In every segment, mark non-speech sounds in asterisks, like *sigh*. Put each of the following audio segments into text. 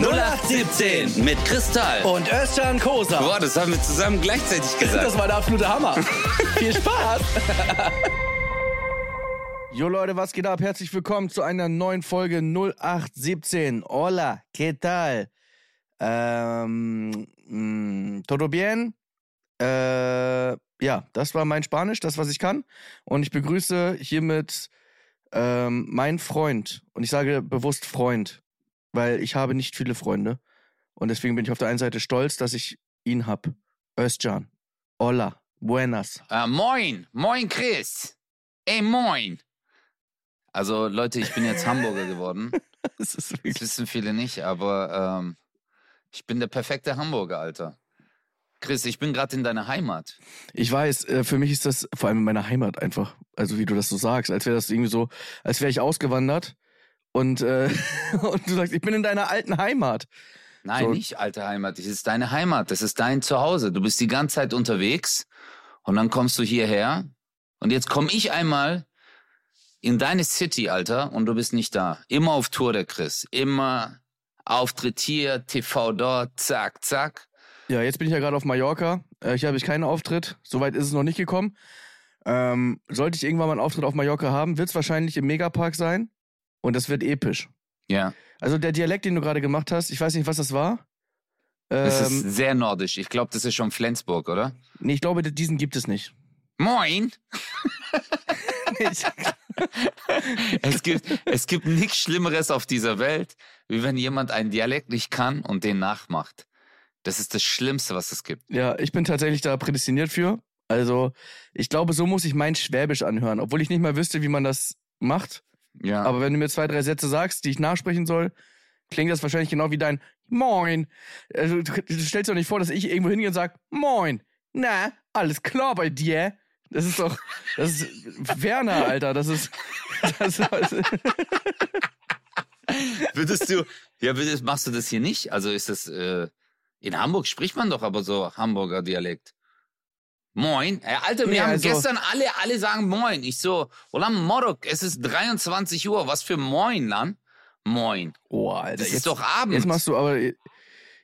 0817 mit Kristall. Und Özcan Kosa. Boah, das haben wir zusammen gleichzeitig gesagt. Das war der absolute Hammer. *laughs* Viel Spaß. Jo Leute, was geht ab? Herzlich willkommen zu einer neuen Folge 0817. Hola, ¿qué tal? Ähm, mh, todo bien? Äh, ja, das war mein Spanisch, das, was ich kann. Und ich begrüße hiermit ähm, meinen Freund. Und ich sage bewusst Freund, weil ich habe nicht viele Freunde. Und deswegen bin ich auf der einen Seite stolz, dass ich ihn hab. Özcan. Hola. Buenas. Äh, moin, moin Chris. Ey, moin. Also Leute, ich bin jetzt Hamburger geworden. *laughs* Das Das wissen viele nicht, aber ähm, ich bin der perfekte Hamburger, Alter. Chris, ich bin gerade in deiner Heimat. Ich weiß, äh, für mich ist das vor allem in meiner Heimat einfach, also wie du das so sagst, als wäre das irgendwie so, als wäre ich ausgewandert und, äh, *laughs* und du sagst, ich bin in deiner alten Heimat. Nein, So. nicht alte Heimat. Das ist deine Heimat. Das ist dein Zuhause. Du bist die ganze Zeit unterwegs und dann kommst du hierher und jetzt komme ich einmal in deine City, Alter, und du bist nicht da. Immer auf Tour, der Chris. Immer Auftritt hier, TV dort, zack, zack. Ja, jetzt bin ich ja gerade auf Mallorca. Äh, hier habe ich keinen Auftritt. Soweit ist es noch nicht gekommen. Ähm, sollte ich irgendwann mal einen Auftritt auf Mallorca haben, wird es wahrscheinlich im Megapark sein. Und das wird episch. Ja, Also der Dialekt, den du gerade gemacht hast, ich weiß nicht, was das war. das ist Ähm, sehr nordisch. Ich glaube, das ist schon Flensburg, oder? nee, ich glaube, diesen gibt es nicht. Moin! *laughs* Es gibt, es gibt nichts Schlimmeres auf dieser Welt, wie wenn jemand einen Dialekt nicht kann und den nachmacht. Das ist das Schlimmste, was es gibt. Ja, ich bin tatsächlich da prädestiniert für. Also, ich glaube, so muss ich mein Schwäbisch anhören, obwohl ich nicht mal wüsste, wie man das macht. Ja. Aber wenn du mir zwei, drei Sätze sagst, die ich nachsprechen soll, klingt das wahrscheinlich genau wie dein Moin. Also, du, du stellst dir doch nicht vor, dass ich irgendwo hingehe und sag Moin. Na, alles klar bei dir? Das ist doch, das ist Werner, Alter. Das ist, das ist *laughs* Würdest du, ja, würdest, machst du das hier nicht? Also ist das, äh, in Hamburg spricht man doch aber so Hamburger Dialekt. Moin. Äh, Alter, wir Nee, haben also- gestern alle, alle sagen Moin. Ich so, Olam Morok, es ist 23 Uhr. Was für Moin, Lan? Moin. Oh, Alter. Das jetzt, ist doch Abend. Jetzt machst du aber,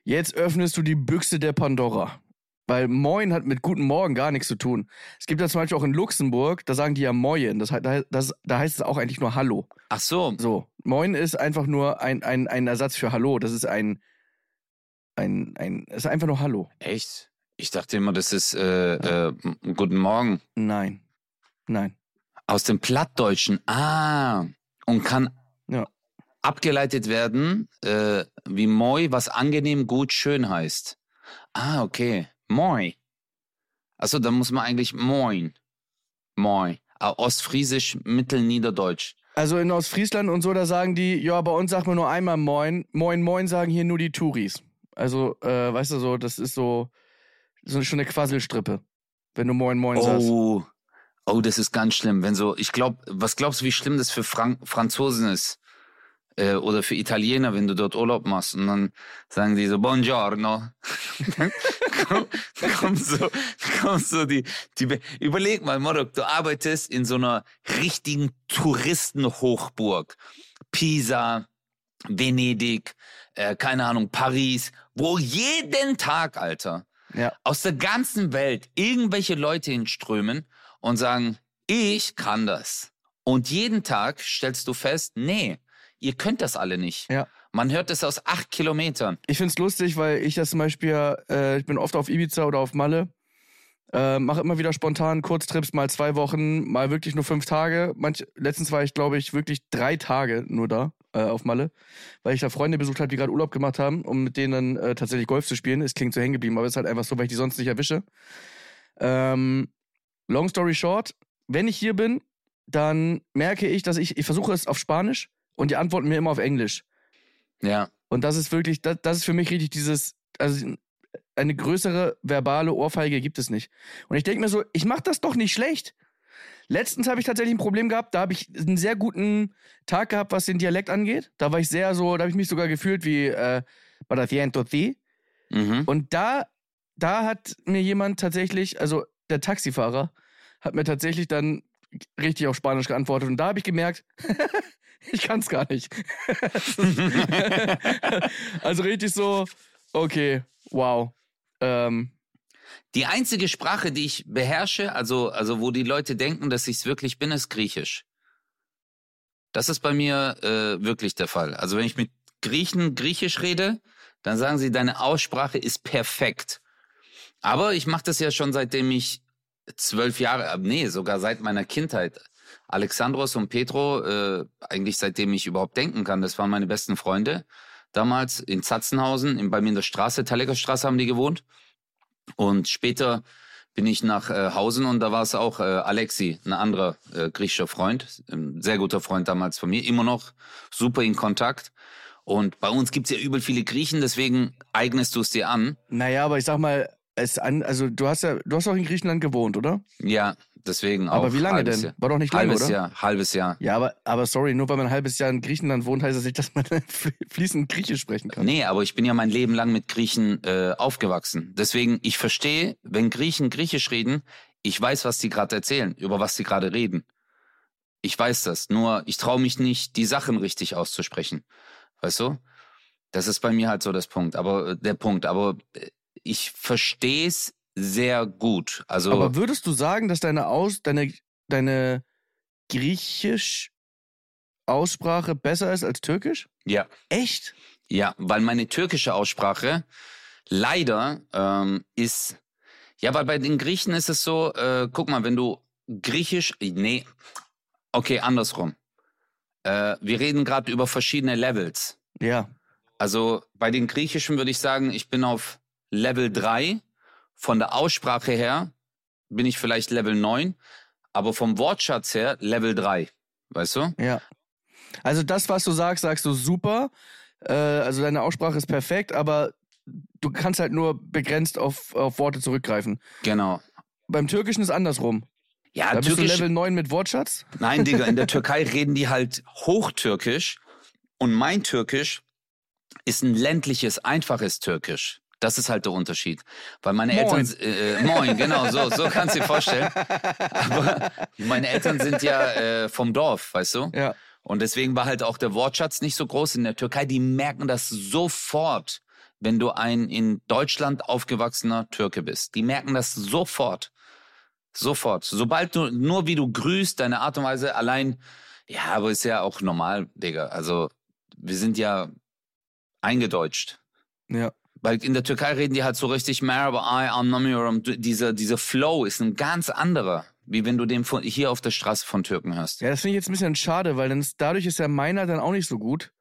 jetzt öffnest du die Büchse der Pandora. Weil Moin hat mit Guten Morgen gar nichts zu tun. Es gibt ja zum Beispiel auch in Luxemburg, da sagen die ja Moin. Das, das, da heißt es auch eigentlich nur Hallo. Ach so. So, Moin ist einfach nur ein, ein, ein Ersatz für Hallo. Das ist ein, ein, ein, es ist einfach nur Hallo. Echt? Ich dachte immer, das ist, äh, äh, Guten Morgen. Nein. Nein. Aus dem Plattdeutschen. Ah. Und kann Ja. abgeleitet werden, äh, wie moi, was angenehm, gut, schön heißt. Ah, okay. Moi. Achso, dann muss man eigentlich moin. Moi. Ah, Ostfriesisch, Mittelniederdeutsch. Also in Ostfriesland und so, da sagen die, ja, bei uns sagt man nur einmal Moin. Moin, Moin sagen hier nur die Touris. Also, äh, weißt du so, das ist so, so schon eine Quasselstrippe. Wenn du Moin, Moin sagst. Oh. Oh, das ist ganz schlimm. Wenn so, ich glaube, was glaubst du, wie schlimm das für Frank Franzosen ist? Äh, oder für Italiener, wenn du dort Urlaub machst und dann sagen die so Buongiorno. *laughs* dann kommt, so, kommt so die, die, Be- überleg mal, Morok, du arbeitest in so einer richtigen Touristenhochburg. Pisa, Venedig, äh, keine Ahnung, Paris, wo jeden Tag, Alter, Ja. aus der ganzen Welt irgendwelche Leute hinströmen und sagen, ich kann das. Und jeden Tag stellst du fest, nee, ihr könnt das alle nicht. Ja. Man hört es aus acht Kilometern. Ich find's lustig, weil ich das zum Beispiel, äh, ich bin oft auf Ibiza oder auf Malle, äh, mache immer wieder spontan Kurztrips, mal zwei Wochen, mal wirklich nur fünf Tage. Manch, letztens war ich, glaube ich, wirklich drei Tage nur da äh, auf Malle, weil ich da Freunde besucht habe, die gerade Urlaub gemacht haben, um mit denen dann äh, tatsächlich Golf zu spielen. Es klingt so hängen geblieben, aber es ist halt einfach so, weil ich die sonst nicht erwische. Ähm, long story short, wenn ich hier bin, dann merke ich, dass ich, ich versuche es auf Spanisch und die antworten mir immer auf Englisch. Ja. Und das ist wirklich, das, das ist für mich richtig dieses, also eine größere verbale Ohrfeige gibt es nicht. Und ich denke mir so, ich mache das doch nicht schlecht. Letztens habe ich tatsächlich ein Problem gehabt, da habe ich einen sehr guten Tag gehabt, was den Dialekt angeht. Da war ich sehr so, da habe ich mich sogar gefühlt wie äh, Badaciento T. Mhm. Und da, da hat mir jemand tatsächlich, also der Taxifahrer, hat mir tatsächlich dann richtig auf Spanisch geantwortet. Und da habe ich gemerkt, *laughs* ich kann es gar nicht. *laughs* *laughs* also richtig so, okay, wow. Ähm, Die einzige Sprache, die ich beherrsche, also, also wo die Leute denken, dass ich es wirklich bin, ist Griechisch. Das ist bei mir äh, wirklich der Fall. Also wenn ich mit Griechen Griechisch rede, dann sagen sie, deine Aussprache ist perfekt. Aber ich mache das ja schon seitdem ich zwölf Jahre, äh, nee, sogar seit meiner Kindheit. Alexandros und Petro, äh, eigentlich seitdem ich überhaupt denken kann, das waren meine besten Freunde. Damals in Zatzenhausen, in, bei mir in der Straße, Tallecker Straße haben die gewohnt. Und später bin ich nach äh, Hausen und da war es auch äh, Alexi, ein anderer äh, griechischer Freund, ein sehr guter Freund damals von mir, immer noch super in Kontakt. Und bei uns gibt's ja übel viele Griechen, deswegen eignest du es dir an. naja, aber ich sag mal, es an, also du hast ja, du hast auch in Griechenland gewohnt, oder? Ja, deswegen auch. Aber wie lange denn? Jahr. War doch nicht lange, halbes oder? Jahr, halbes Jahr. Ja, aber, aber sorry, nur weil man ein halbes Jahr in Griechenland wohnt, heißt das nicht, dass man *laughs* fließend Griechisch sprechen kann. Nee, aber ich bin ja mein Leben lang mit Griechen äh, aufgewachsen. Deswegen, ich verstehe, wenn Griechen Griechisch reden, ich weiß, was sie gerade erzählen, über was sie gerade reden. Ich weiß das. Nur ich traue mich nicht, die Sachen richtig auszusprechen. Weißt du? Das ist bei mir halt so das Punkt. Aber äh, der Punkt. Aber äh, ich verstehe es sehr gut. Also Aber würdest du sagen, dass deine Aus, deine, deine Griechisch Aussprache besser ist als Türkisch? ja. Echt? Ja, weil meine türkische Aussprache leider ähm, ist. Ja, weil bei den Griechen ist es so, äh, guck mal, wenn du Griechisch. Nee, okay, andersrum. Äh, wir reden gerade über verschiedene Levels. Ja. Also bei den Griechischen würde ich sagen, ich bin auf Level 3. Von der Aussprache her bin ich vielleicht Level 9, aber vom Wortschatz her Level 3. Weißt du? Ja. Also das, was du sagst, sagst du super. Äh, also deine Aussprache ist perfekt, aber du kannst halt nur begrenzt auf, auf Worte zurückgreifen. Genau. Beim Türkischen ist andersrum. Ja, Da bist du Türkisch, Level 9 mit Wortschatz. Nein, Digga, in der *laughs* Türkei reden die halt Hochtürkisch und mein Türkisch ist ein ländliches, einfaches Türkisch. Das ist halt der Unterschied. Weil meine Moin. Eltern, äh, moin, genau, so, so kannst du dir vorstellen. *laughs* Aber meine Eltern sind ja äh, vom Dorf, weißt du? Ja. Und deswegen war halt auch der Wortschatz nicht so groß in der Türkei. Die merken das sofort, wenn du ein in Deutschland aufgewachsener Türke bist. Die merken das sofort. Sofort. Sobald du, nur wie du grüßt, deine Art und Weise allein, ja, aber ist ja auch normal, Digga. Also, wir sind ja eingedeutscht. Ja. Weil in der Türkei reden die halt so richtig, Merhaba, I anlamıyorum. Dieser, dieser Flow ist ein ganz anderer, wie wenn du den von, hier auf der Straße von Türken hörst. Ja, das finde ich jetzt ein bisschen schade, weil dann ist, dadurch ist ja meiner dann auch nicht so gut.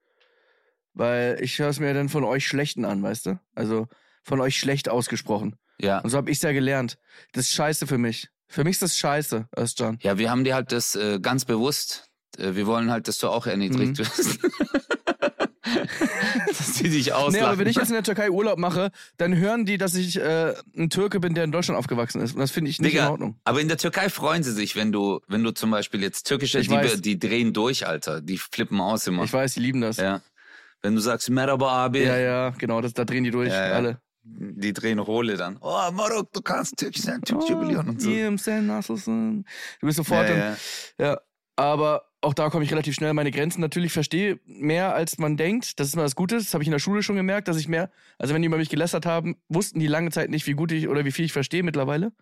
Weil ich höre es mir dann von euch Schlechten an, weißt du? Also von euch schlecht ausgesprochen. Ja. Und so habe ich ja gelernt. Das ist scheiße für mich. Für mich ist das scheiße, Özcan. Ja, wir haben dir halt das äh, ganz bewusst. Äh, wir wollen halt, dass du auch erniedrigt Mhm. wirst. *laughs* *laughs* dass die dich auslachen. Nee, aber wenn ich jetzt in der Türkei Urlaub mache, dann hören die, dass ich äh, ein Türke bin, der in Deutschland aufgewachsen ist. Und das finde ich nicht Digga, in Ordnung. aber in der Türkei freuen sie sich, wenn du, wenn du zum Beispiel jetzt türkische, Ich die, weiß. die drehen durch, Alter. Die flippen aus immer. Ich weiß, die lieben das. Ja, ja. Wenn du sagst, Merhaba abi, ja, genau, das, da drehen die durch, Ja, ja. alle. die drehen Rohle dann. Oh, Marok, du kannst türkisch sein, türkische Million und so. Du bist sofort Ja, ja. Ja, aber auch da komme ich relativ schnell an meine Grenzen. Natürlich verstehe mehr, als man denkt. Das ist mal das Gute. Das habe ich in der Schule schon gemerkt, dass ich mehr, also wenn die über mich gelästert haben, wussten die lange Zeit nicht, wie gut ich oder wie viel ich verstehe mittlerweile.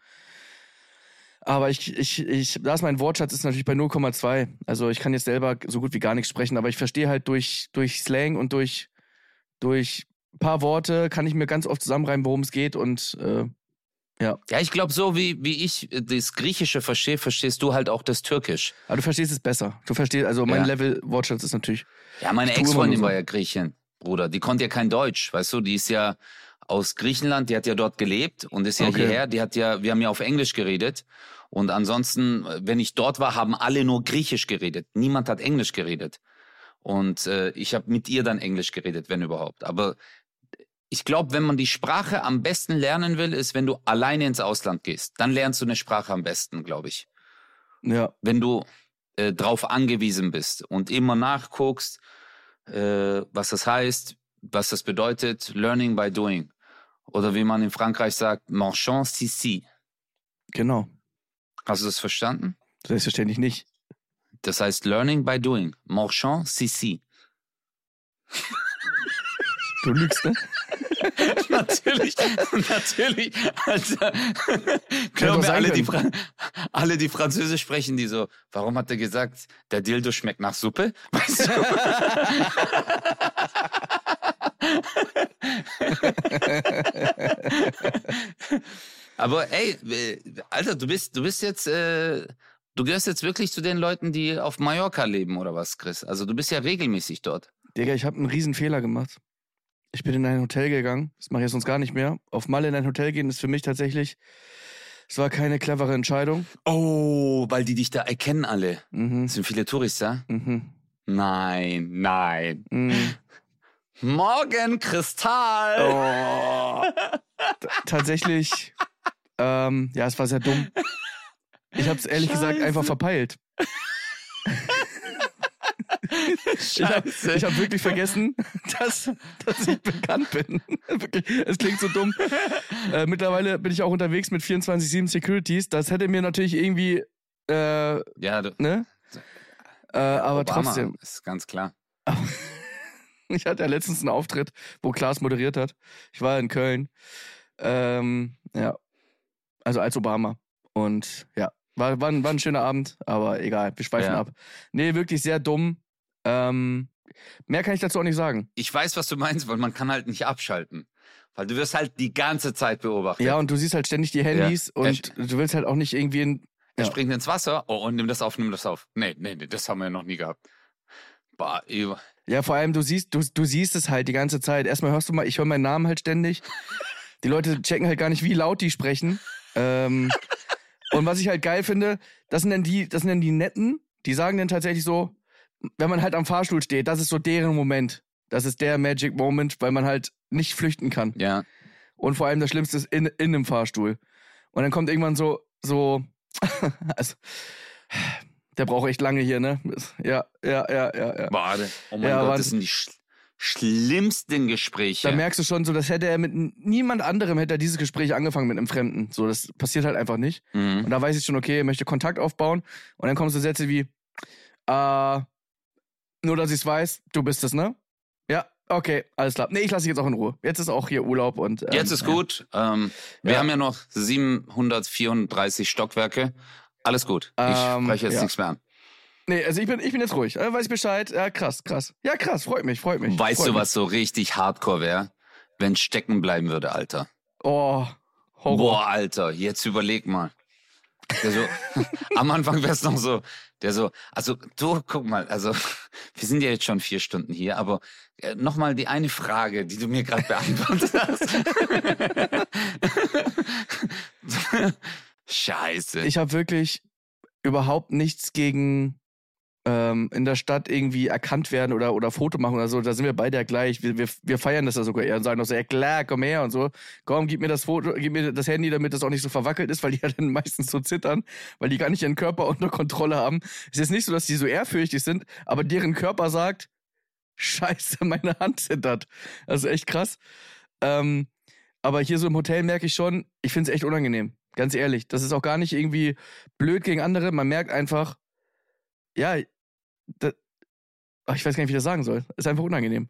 Aber ich, ich, ich, da ist mein Wortschatz ist natürlich bei 0,2. Also ich kann jetzt selber so gut wie gar nichts sprechen, aber ich verstehe halt durch, durch Slang und durch, durch paar Worte kann ich mir ganz oft zusammenreimen, worum es geht und äh, Ja, ich glaube, so wie, wie ich äh, das Griechische verstehe, verstehst du halt auch das Türkisch. aber du verstehst es besser. Du verstehst, also mein Ja. Level Wortschatz ist natürlich. Ja, meine Ex-Freundin so. war ja Griechin, Bruder. Die konnte ja kein Deutsch, weißt du? Die ist ja aus Griechenland, die hat ja dort gelebt und ist ja Okay. hierher. Die hat ja, wir haben ja auf Englisch geredet. Und ansonsten, äh, wenn ich dort war, haben alle nur Griechisch geredet. Niemand hat Englisch geredet. Und äh, ich habe mit ihr dann Englisch geredet, wenn überhaupt. Aber ich glaube, wenn man die Sprache am besten lernen will, ist, wenn du alleine ins Ausland gehst. Dann lernst du eine Sprache am besten, glaube ich Ja, wenn du äh, drauf angewiesen bist und immer nachguckst, äh, was das heißt, was das bedeutet, learning by doing. Oder wie man in Frankreich sagt, marchand ici. genau. Hast du das verstanden? Selbstverständlich nicht. Das heißt Learning by Doing. Marchand Sissi. Du lügst, ne? *laughs* *laughs* natürlich, natürlich. Also, können wir alle die, alle, die Französisch sprechen, die so, warum hat er gesagt, der Dildo schmeckt nach Suppe? *laughs* Weißt du? Aber ey, äh, Alter, du bist, du bist jetzt, äh, du gehörst jetzt wirklich zu den Leuten, die auf Mallorca leben oder was, Chris? Also du bist ja regelmäßig dort. Digga, ich habe einen riesen Fehler gemacht. Ich bin in ein Hotel gegangen. Das mache ich jetzt sonst gar nicht mehr. Auf Malle in ein Hotel gehen ist für mich tatsächlich, es war keine clevere Entscheidung. Oh, weil die dich da erkennen alle. Mhm. Es sind viele Touristen. Mhm. Nein, nein. Mhm. *laughs* Morgen Kristall. Oh. *laughs* Tatsächlich, ähm, ja, es war sehr dumm. Ich habe es ehrlich gesagt Scheiße. einfach verpeilt. *laughs* Ich habe Scheiße. ich hab wirklich vergessen, *laughs* dass, dass ich bekannt bin. *laughs* wirklich, es klingt so dumm. Äh, mittlerweile bin ich auch unterwegs mit 24-7 Securities. Das hätte mir natürlich irgendwie, äh, ja, du, ne? Äh, aber Obama, trotzdem, Ist ganz klar. *laughs* ich hatte ja letztens einen Auftritt, wo Klaas moderiert hat. Ich war in Köln. Ähm, ja. Also als Obama. Und ja, war, war, ein, war ein schöner Abend, aber egal, wir schweifen Ja. ab. Nee, wirklich sehr dumm. Ähm, mehr kann ich dazu auch nicht sagen. Ich weiß, was du meinst, weil man kann halt nicht abschalten. Weil du wirst halt die ganze Zeit beobachtet. Ja, und du siehst halt ständig die Handys Ja. und du willst halt auch nicht irgendwie in. Er ja. springt ins Wasser. Oh, und nimm das auf, nimm das auf. Nee, nee, nee, das haben wir ja noch nie gehabt. Bah, über. Ja, vor allem, du siehst, du, du siehst es halt die ganze Zeit. Erstmal hörst du mal, ich höre meinen Namen halt ständig. *laughs* Die Leute checken halt gar nicht, wie laut die sprechen. Ähm, und was ich halt geil finde, das sind dann die, das sind dann die Netten, die sagen dann tatsächlich so, wenn man halt am Fahrstuhl steht, das ist so deren Moment. Das ist der Magic Moment, weil man halt nicht flüchten kann. Ja. Und vor allem das Schlimmste ist in, in einem Fahrstuhl. Und dann kommt irgendwann so, so, *laughs* also, der braucht echt lange hier, ne? Ja, ja, ja, ja, ja. Warte. Oh mein Ja, Gott, das sind die sch schlimmsten Gespräche. Da merkst du schon so, das hätte er mit niemand anderem hätte er dieses Gespräch angefangen mit einem Fremden. So, das passiert halt einfach nicht. mhm. Und da weiß ich schon, okay, er möchte Kontakt aufbauen. Und dann kommen so Sätze wie, äh, nur dass ich es weiß, du bist es, ne? Ja, okay, alles klar. Nee, ich lasse dich jetzt auch in Ruhe. Jetzt ist auch hier Urlaub und. Ähm, Jetzt ist gut. Ähm, wir Ja. haben ja noch 734 Stockwerke. Alles gut. Ich Ähm, spreche jetzt ja. nichts mehr an. Nee, also ich bin, ich bin jetzt ruhig. Äh, weiß ich Bescheid. Ja, krass, krass. Ja, krass, freut mich, freut mich. Weißt freut du, mich. was so richtig hardcore wäre? Wenn stecken bleiben würde, Alter. Oh, Horror. Boah, Alter, jetzt überleg mal. Der so, am Anfang wäre es noch so, der so, also du, guck mal, also wir sind ja jetzt schon vier Stunden hier, aber äh, nochmal die eine Frage, die du mir gerade beantwortet hast. *laughs* Scheiße. Ich habe wirklich überhaupt nichts gegen ähm, in der Stadt irgendwie erkannt werden oder, oder Foto machen oder so. Da sind wir beide ja gleich. Wir, wir, wir feiern das ja sogar eher und sagen doch so, ja klar, komm her und so. Komm, gib mir das Foto, gib mir das Handy, damit das auch nicht so verwackelt ist, weil die *laughs* ja dann meistens so zittern, weil die gar nicht ihren Körper *laughs* unter Kontrolle haben. Es ist nicht so, dass die so ehrfürchtig sind, aber deren Körper sagt, scheiße, meine Hand zittert. Also echt krass. Ähm, aber hier so im Hotel merke ich schon, ich finde es echt unangenehm. Ganz ehrlich. Das ist auch gar nicht irgendwie blöd gegen andere. Man merkt einfach, ja, da, ach, ich weiß gar nicht, wie ich das sagen soll. Ist einfach unangenehm.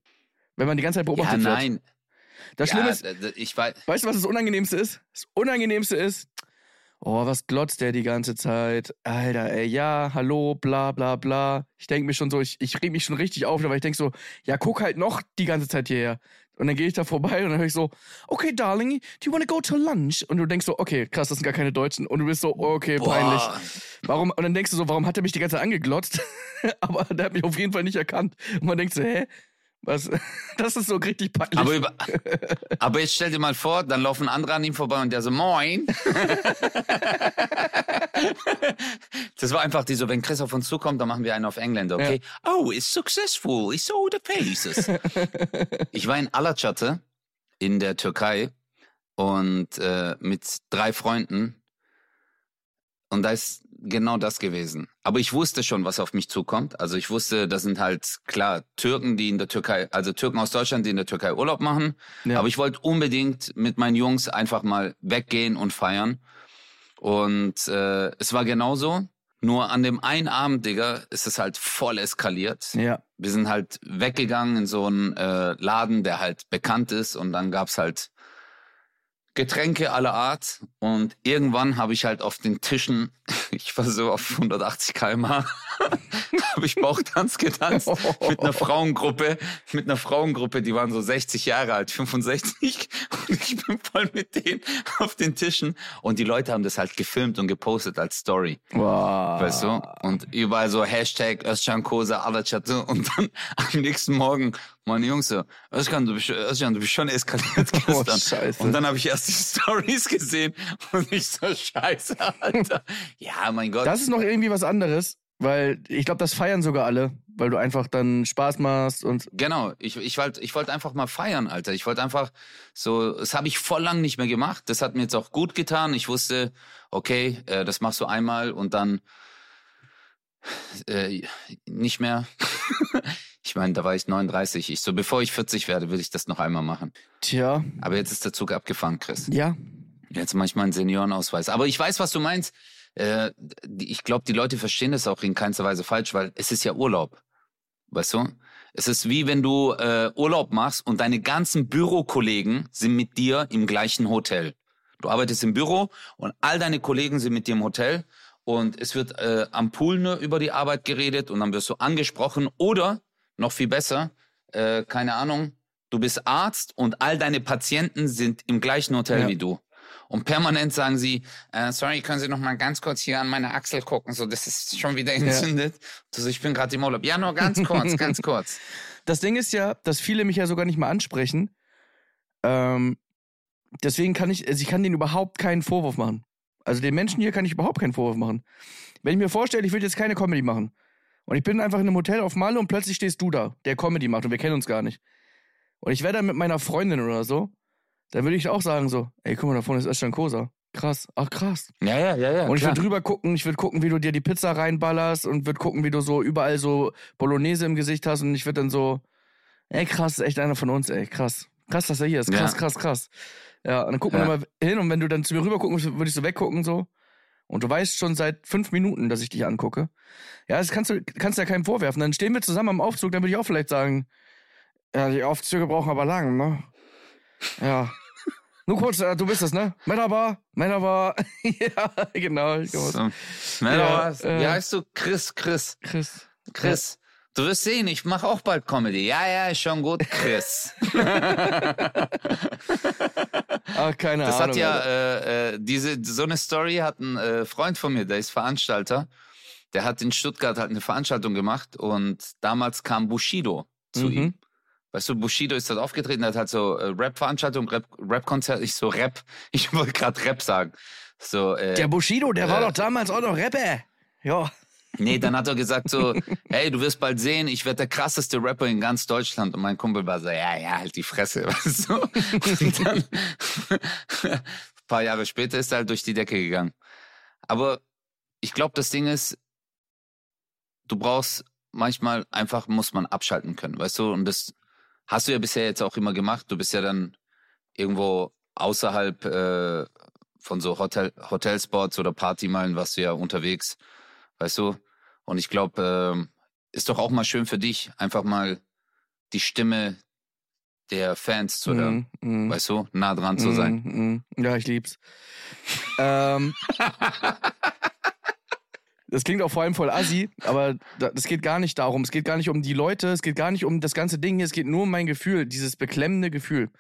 Wenn man die ganze Zeit ja, beobachtet wird. nein. Das ja, Schlimme ist, ich weiß, weißt du, was das Unangenehmste ist? Das Unangenehmste ist, oh, was glotzt der die ganze Zeit? Alter, ey, ja, hallo, bla, bla, bla. Ich denke mir schon so, ich, ich reg mich schon richtig auf, weil ich denke so, ja, guck halt noch die ganze Zeit hierher. Und dann gehe ich da vorbei und dann höre ich so, okay, darling, do you wanna go to lunch? Und du denkst so, okay, krass, das sind gar keine Deutschen. Und du bist so, okay, peinlich. boah, Warum? Und dann denkst du so, warum hat er mich die ganze Zeit angeglotzt? *laughs* Aber der hat mich auf jeden Fall nicht erkannt. Und man denkt so, hä? Was? *laughs* Das ist so richtig peinlich. aber, über, aber jetzt stell dir mal vor, dann laufen andere an ihm vorbei und der so, moin. *laughs* Das war einfach die so, wenn Chris auf uns zukommt, dann machen wir einen auf Engländer, okay? Oh, it's successful, it's all the faces. *laughs* ich war in Alaçatı in der Türkei und äh, mit drei Freunden und da ist genau das gewesen. Aber ich wusste schon, was auf mich zukommt. Also ich wusste, das sind halt klar Türken, die in der Türkei, also Türken aus Deutschland, die in der Türkei Urlaub machen. Ja. Aber ich wollte unbedingt mit meinen Jungs einfach mal weggehen und feiern. Und äh, es war genauso. Nur an dem einen Abend, Digga, ist es halt voll eskaliert. Ja. Wir sind halt weggegangen in so einen äh, Laden, der halt bekannt ist und dann gab's halt Getränke aller Art. Und irgendwann habe ich halt auf den Tischen, *laughs* ich war so auf 180 km/h, *laughs* habe ich Bauchtanz getanzt *laughs* mit einer Frauengruppe, mit einer Frauengruppe, die waren so 60 Jahre alt, 65 *laughs* und ich bin voll mit denen auf den Tischen und die Leute haben das halt gefilmt und gepostet als Story. Wow. Weißt du? Und überall so Hashtag Özcan Kosa, Alachatı und dann am nächsten Morgen meine Jungs so, Özcan, du bist, Özcan, du bist schon eskaliert Oh, gestern. scheiße. und dann habe ich erst die Stories gesehen und ich so, scheiße, Alter. ja, mein Gott. Das ist noch irgendwie was anderes, weil ich glaube, das feiern sogar alle, weil du einfach dann Spaß machst und Genau, ich, ich wollte ich wollt einfach mal feiern, Alter. Ich wollte einfach so, das habe ich voll lang nicht mehr gemacht. Das hat mir jetzt auch gut getan. Ich wusste, okay, äh, das machst du einmal und dann äh, nicht mehr. *laughs* ich meine, da war ich 39. Ich so, bevor ich 40 werde, will ich das noch einmal machen. tja, Aber jetzt ist der Zug abgefahren, Chris. ja, Jetzt mache ich mal einen Seniorenausweis. Aber ich weiß, was du meinst. Äh, ich glaube, die Leute verstehen das auch in keinster Weise falsch, weil es ist ja Urlaub. Weißt du? Es ist wie wenn du äh, Urlaub machst und deine ganzen Bürokollegen sind mit dir im gleichen Hotel. Du arbeitest im Büro und all deine Kollegen sind mit dir im Hotel und es wird äh, am Pool nur über die Arbeit geredet und dann wirst du angesprochen oder noch viel besser, äh, keine Ahnung, du bist Arzt und all deine Patienten sind im gleichen Hotel Ja. wie du. Und permanent sagen sie, äh, sorry, können Sie noch mal ganz kurz hier an meine Achsel gucken, so das ist schon wieder entzündet. Du so, ich bin gerade im Urlaub. Ja, nur ganz *laughs* kurz, ganz kurz. Das Ding ist ja, dass viele mich ja sogar nicht mal ansprechen. Ähm, deswegen kann ich, also ich kann denen überhaupt keinen Vorwurf machen. Also den Menschen hier kann ich überhaupt keinen Vorwurf machen. Wenn ich mir vorstelle, ich würde jetzt keine Comedy machen und ich bin einfach in einem Hotel auf Malle und plötzlich stehst du da, der Comedy macht und wir kennen uns gar nicht. Und ich wäre da mit meiner Freundin oder so, dann würde ich auch sagen so, ey, guck mal, da vorne ist Özcan Kosa. Krass, ach krass. Ja, ja, ja, ja. Und ich würde drüber gucken, ich würde gucken, wie du dir die Pizza reinballerst und würde gucken, wie du so überall so Bolognese im Gesicht hast und ich würde dann so, ey krass, ist echt einer von uns, ey, krass. Krass, dass er hier ist, krass, Ja. krass, krass. Ja, und dann gucken Ja. wir mal hin und wenn du dann zu mir rüber gucken würdest, würde ich so weggucken so. Und du weißt schon seit fünf Minuten, dass ich dich angucke. Ja, das kannst du kannst ja keinem vorwerfen. Dann stehen wir zusammen am Aufzug, dann würde ich auch vielleicht sagen, ja, die Aufzüge brauchen aber lang, ne? Ja. Nur kurz, äh, du bist es, ne? Männerbar, Männerbar. *laughs* ja, genau. So. Na, Ja, äh, Wie heißt du? Chris, Chris, Chris. Chris. Du wirst sehen, ich mache auch bald Comedy. Ja, ja, ist schon gut, Chris. *laughs* Ach, keine Das Ahnung. hat ja, äh, äh, diese, so eine Story hat ein äh, Freund von mir, der ist Veranstalter. Der hat in Stuttgart halt eine Veranstaltung gemacht und damals kam Bushido zu Mhm. ihm. Weißt du, Bushido ist dort aufgetreten, hat halt so äh, Rap-Veranstaltung, Rap- Rap-Konzert, ich so Rap, *laughs* ich wollte gerade Rap sagen. So, äh, Der Bushido, der war äh, doch damals auch noch Rapper. Ja. Nee, dann hat er *laughs* gesagt so, hey, du wirst bald sehen, ich werde der krasseste Rapper in ganz Deutschland. Und mein Kumpel war so, ja, ja, halt die Fresse. *laughs* Weißt du? Und dann, ein paar Jahre später ist er halt durch die Decke gegangen. Aber ich glaube, das Ding ist, du brauchst manchmal einfach, muss man abschalten können, weißt du? Und das hast du ja bisher jetzt auch immer gemacht. Du bist ja dann irgendwo außerhalb äh, von so Hotel, Hotelspots oder Partymeilen warst du ja unterwegs, weißt du? Und ich glaube, ähm, ist doch auch mal schön für dich, einfach mal die Stimme der Fans zu hören, Mhm, mhm, weißt du? Nah dran zu sein. mhm, mhm. Ja, ich lieb's. ähm, *laughs* das klingt auch vor allem voll assi, aber das geht gar nicht darum. Es geht gar nicht um die Leute, es geht gar nicht um das ganze Ding hier, es geht nur um mein Gefühl, dieses beklemmende Gefühl.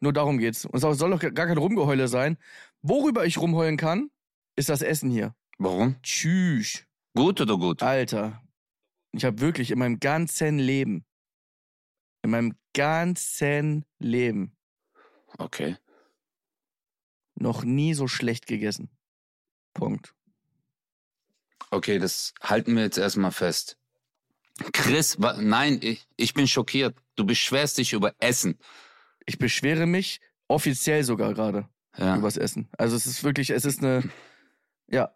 Nur darum geht's. Und es soll doch gar kein Rumgeheule sein. Worüber ich rumheulen kann, ist das Essen hier. Warum? Tschüss. Gut oder gut? Alter, ich habe wirklich in meinem ganzen Leben, in meinem ganzen Leben Okay. noch nie so schlecht gegessen. Punkt. Okay, das halten wir jetzt erstmal fest. Chris, nein, ich, ich bin schockiert. Du beschwerst dich über Essen. Ich beschwere mich offiziell sogar gerade Ja. übers Essen. Also es ist wirklich, es ist eine, ja,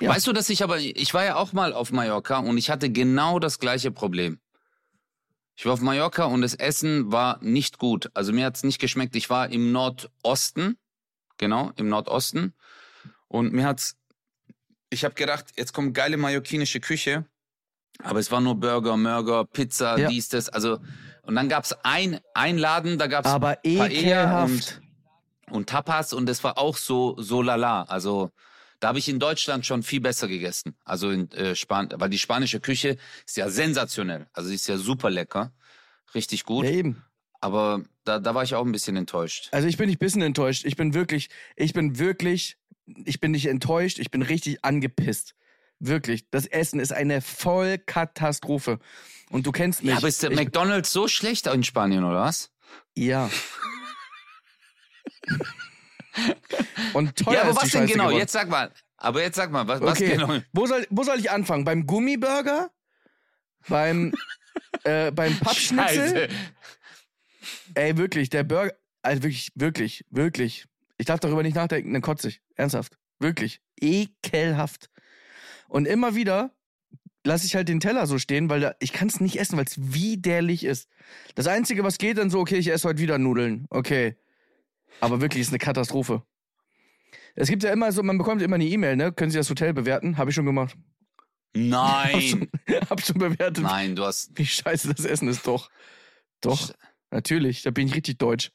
Ja. Weißt du, dass ich aber, ich war ja auch mal auf Mallorca und ich hatte genau das gleiche Problem. Ich war auf Mallorca und das Essen war nicht gut. Also mir hat's nicht geschmeckt. Ich war im Nordosten, genau, im Nordosten. Und mir hat's ich habe gedacht, jetzt kommt geile mallorquinische Küche. Aber es war nur Burger, Mörger, Pizza, Ja. dies, das. Also, und dann gab's ein, ein Laden, da gab's Aber Paella und, und Tapas und das war auch so, so lala. Also, da habe ich in Deutschland schon viel besser gegessen. Also in äh, Spanien, weil die spanische Küche ist ja sensationell. Also, sie ist ja super lecker. Richtig gut. Ja, eben. Aber da, da war ich auch ein bisschen enttäuscht. Also ich bin nicht ein bisschen enttäuscht. Ich bin wirklich, ich bin wirklich, ich bin nicht enttäuscht, ich bin richtig angepisst. Wirklich. Das Essen ist eine Vollkatastrophe. Und du kennst mich. Ja, aber ist der ich, McDonalds so schlecht in Spanien, oder was? ja. *laughs* Und teuer ja, aber ist was denn genau? geworden. Jetzt sag mal. Aber jetzt sag mal, was, was Okay, genau? wo, soll, wo soll ich anfangen? Beim Gummiburger? Beim, *laughs* äh, beim Pappschnitzel? Scheiße. Ey, wirklich, der Burger, also wirklich, wirklich, wirklich. Ich darf darüber nicht nachdenken, dann kotze ich. Ernsthaft. Wirklich. Ekelhaft. Und immer wieder lasse ich halt den Teller so stehen, weil da, ich kann es nicht essen, weil es widerlich ist. Das Einzige, was geht, dann so, okay, ich esse heute wieder Nudeln. Okay. Aber wirklich, ist eine Katastrophe. Es gibt ja immer so, man bekommt immer eine E-Mail, ne? Können Sie das Hotel bewerten? Habe ich schon gemacht. Hab Nein. schon, *laughs* hab schon bewertet. Nein, du hast. Wie scheiße das Essen ist doch. Doch, natürlich. Da bin ich richtig deutsch.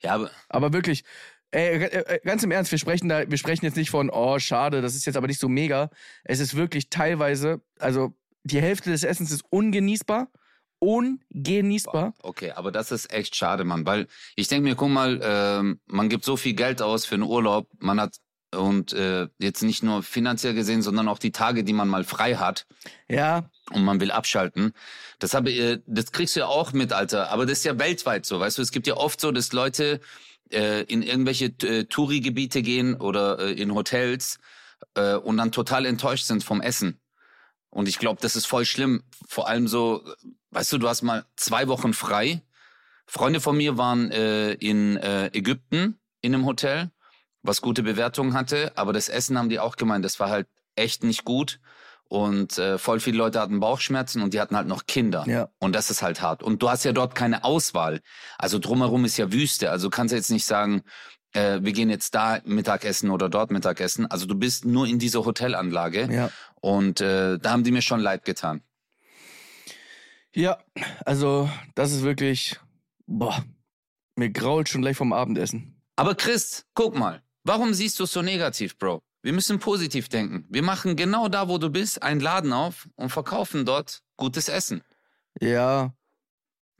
Ja, aber Aber wirklich, ey, äh, äh, ganz im Ernst, wir sprechen da, wir sprechen jetzt nicht von, oh, schade, das ist jetzt aber nicht so mega. Es ist wirklich teilweise, also die Hälfte des Essens ist ungenießbar. Ungenießbar. okay, aber das ist echt schade, Mann. Weil ich denke mir, guck mal, ähm, man gibt so viel Geld aus für einen Urlaub. Man hat und äh, jetzt nicht nur finanziell gesehen, sondern auch die Tage, die man mal frei hat. Ja, und man will abschalten. Das habe äh, das kriegst du ja auch mit, Alter. Aber das ist ja weltweit so, weißt du. Es gibt ja oft so, dass Leute äh, in irgendwelche äh, Touri-Gebiete gehen oder äh, in Hotels äh, und dann total enttäuscht sind vom Essen. Und ich glaube, das ist voll schlimm. Vor allem so, weißt du, du hast mal zwei Wochen frei. Freunde von mir waren äh, in äh, Ägypten in einem Hotel, was gute Bewertungen hatte, aber das Essen haben die auch gemeint, das war halt echt nicht gut. Und äh, voll viele Leute hatten Bauchschmerzen und die hatten halt noch Kinder. Ja. Und das ist halt hart. Und du hast ja dort keine Auswahl. Also drumherum ist ja Wüste. Also du kannst jetzt nicht sagen, äh, wir gehen jetzt da Mittagessen oder dort Mittagessen. Also du bist nur in dieser Hotelanlage. ja. Und äh, da haben die mir schon leid getan. Ja, also das ist wirklich, boah, mir grault schon gleich vom Abendessen. Aber Chris, guck mal, warum siehst du es so negativ, Bro? Wir müssen positiv denken. Wir machen genau da, wo du bist, einen Laden auf und verkaufen dort gutes Essen. Ja,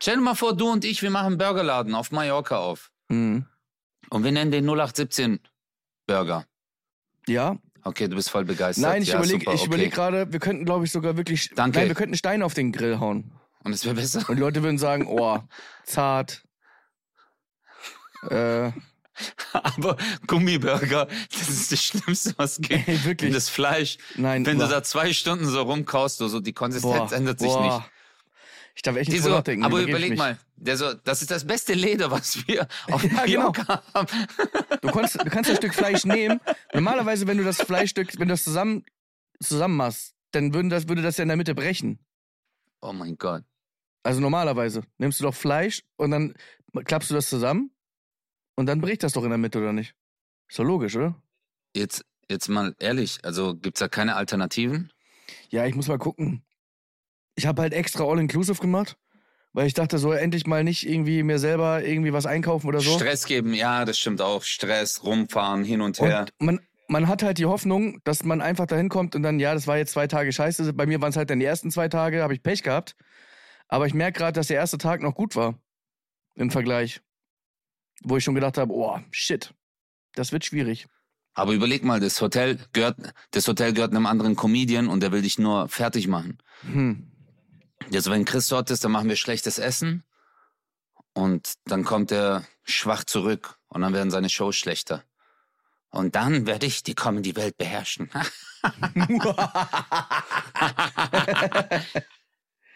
Stell dir mal vor, du und ich, wir machen einen Burgerladen auf Mallorca auf. hm. Und wir nennen den 0817 Burger. ja. Okay, du bist voll begeistert. Nein, ich ja, überlege okay. überleg gerade, wir könnten, glaube ich, sogar wirklich, Danke. nein, wir könnten Steine auf den Grill hauen. Und es wäre besser. Und die Leute würden sagen, oh, zart. *laughs* äh, *laughs* Aber Gummiburger, das ist das Schlimmste, was *laughs* geht. ey, wirklich. Das Fleisch, nein, wenn boah, du da zwei Stunden so rumkaust, so, die Konsistenz boah, ändert sich boah. nicht. Ich darf echt nicht so, nachdenken. aber überleg mal, der so, das ist das beste Leder, was wir *laughs* auf Ja, genau. Haben. Du, kannst, du kannst das Stück Fleisch nehmen. Normalerweise, wenn du das Fleischstück, wenn du das zusammen, zusammen machst, dann würden das, würde das ja in der Mitte brechen. Oh mein Gott. Also normalerweise nimmst du doch Fleisch und dann klappst du das zusammen und dann bricht das doch in der Mitte, oder nicht? Ist doch logisch, oder? Jetzt, jetzt mal ehrlich, also gibt's da keine Alternativen? Ja, ich muss mal gucken. Ich habe halt extra All-Inclusive gemacht, weil ich dachte, so endlich mal nicht irgendwie mir selber irgendwie was einkaufen oder so. Stress geben, ja, das stimmt auch. Stress, rumfahren, hin und her. Und man, man hat halt die Hoffnung, dass man einfach dahin kommt und dann, ja, das war jetzt zwei Tage scheiße. Bei mir waren es halt dann die ersten zwei Tage, habe ich Pech gehabt. Aber ich merke gerade, dass der erste Tag noch gut war. Im Vergleich. Wo ich schon gedacht habe, oh, shit. Das wird schwierig. Aber überleg mal, das Hotel gehört, das Hotel gehört einem anderen Comedian und der will dich nur fertig machen. Hm. Also wenn Chris dort ist, dann machen wir schlechtes Essen und dann kommt er schwach zurück und dann werden seine Shows schlechter. Und dann werde ich die Comedy-Welt beherrschen. *laughs*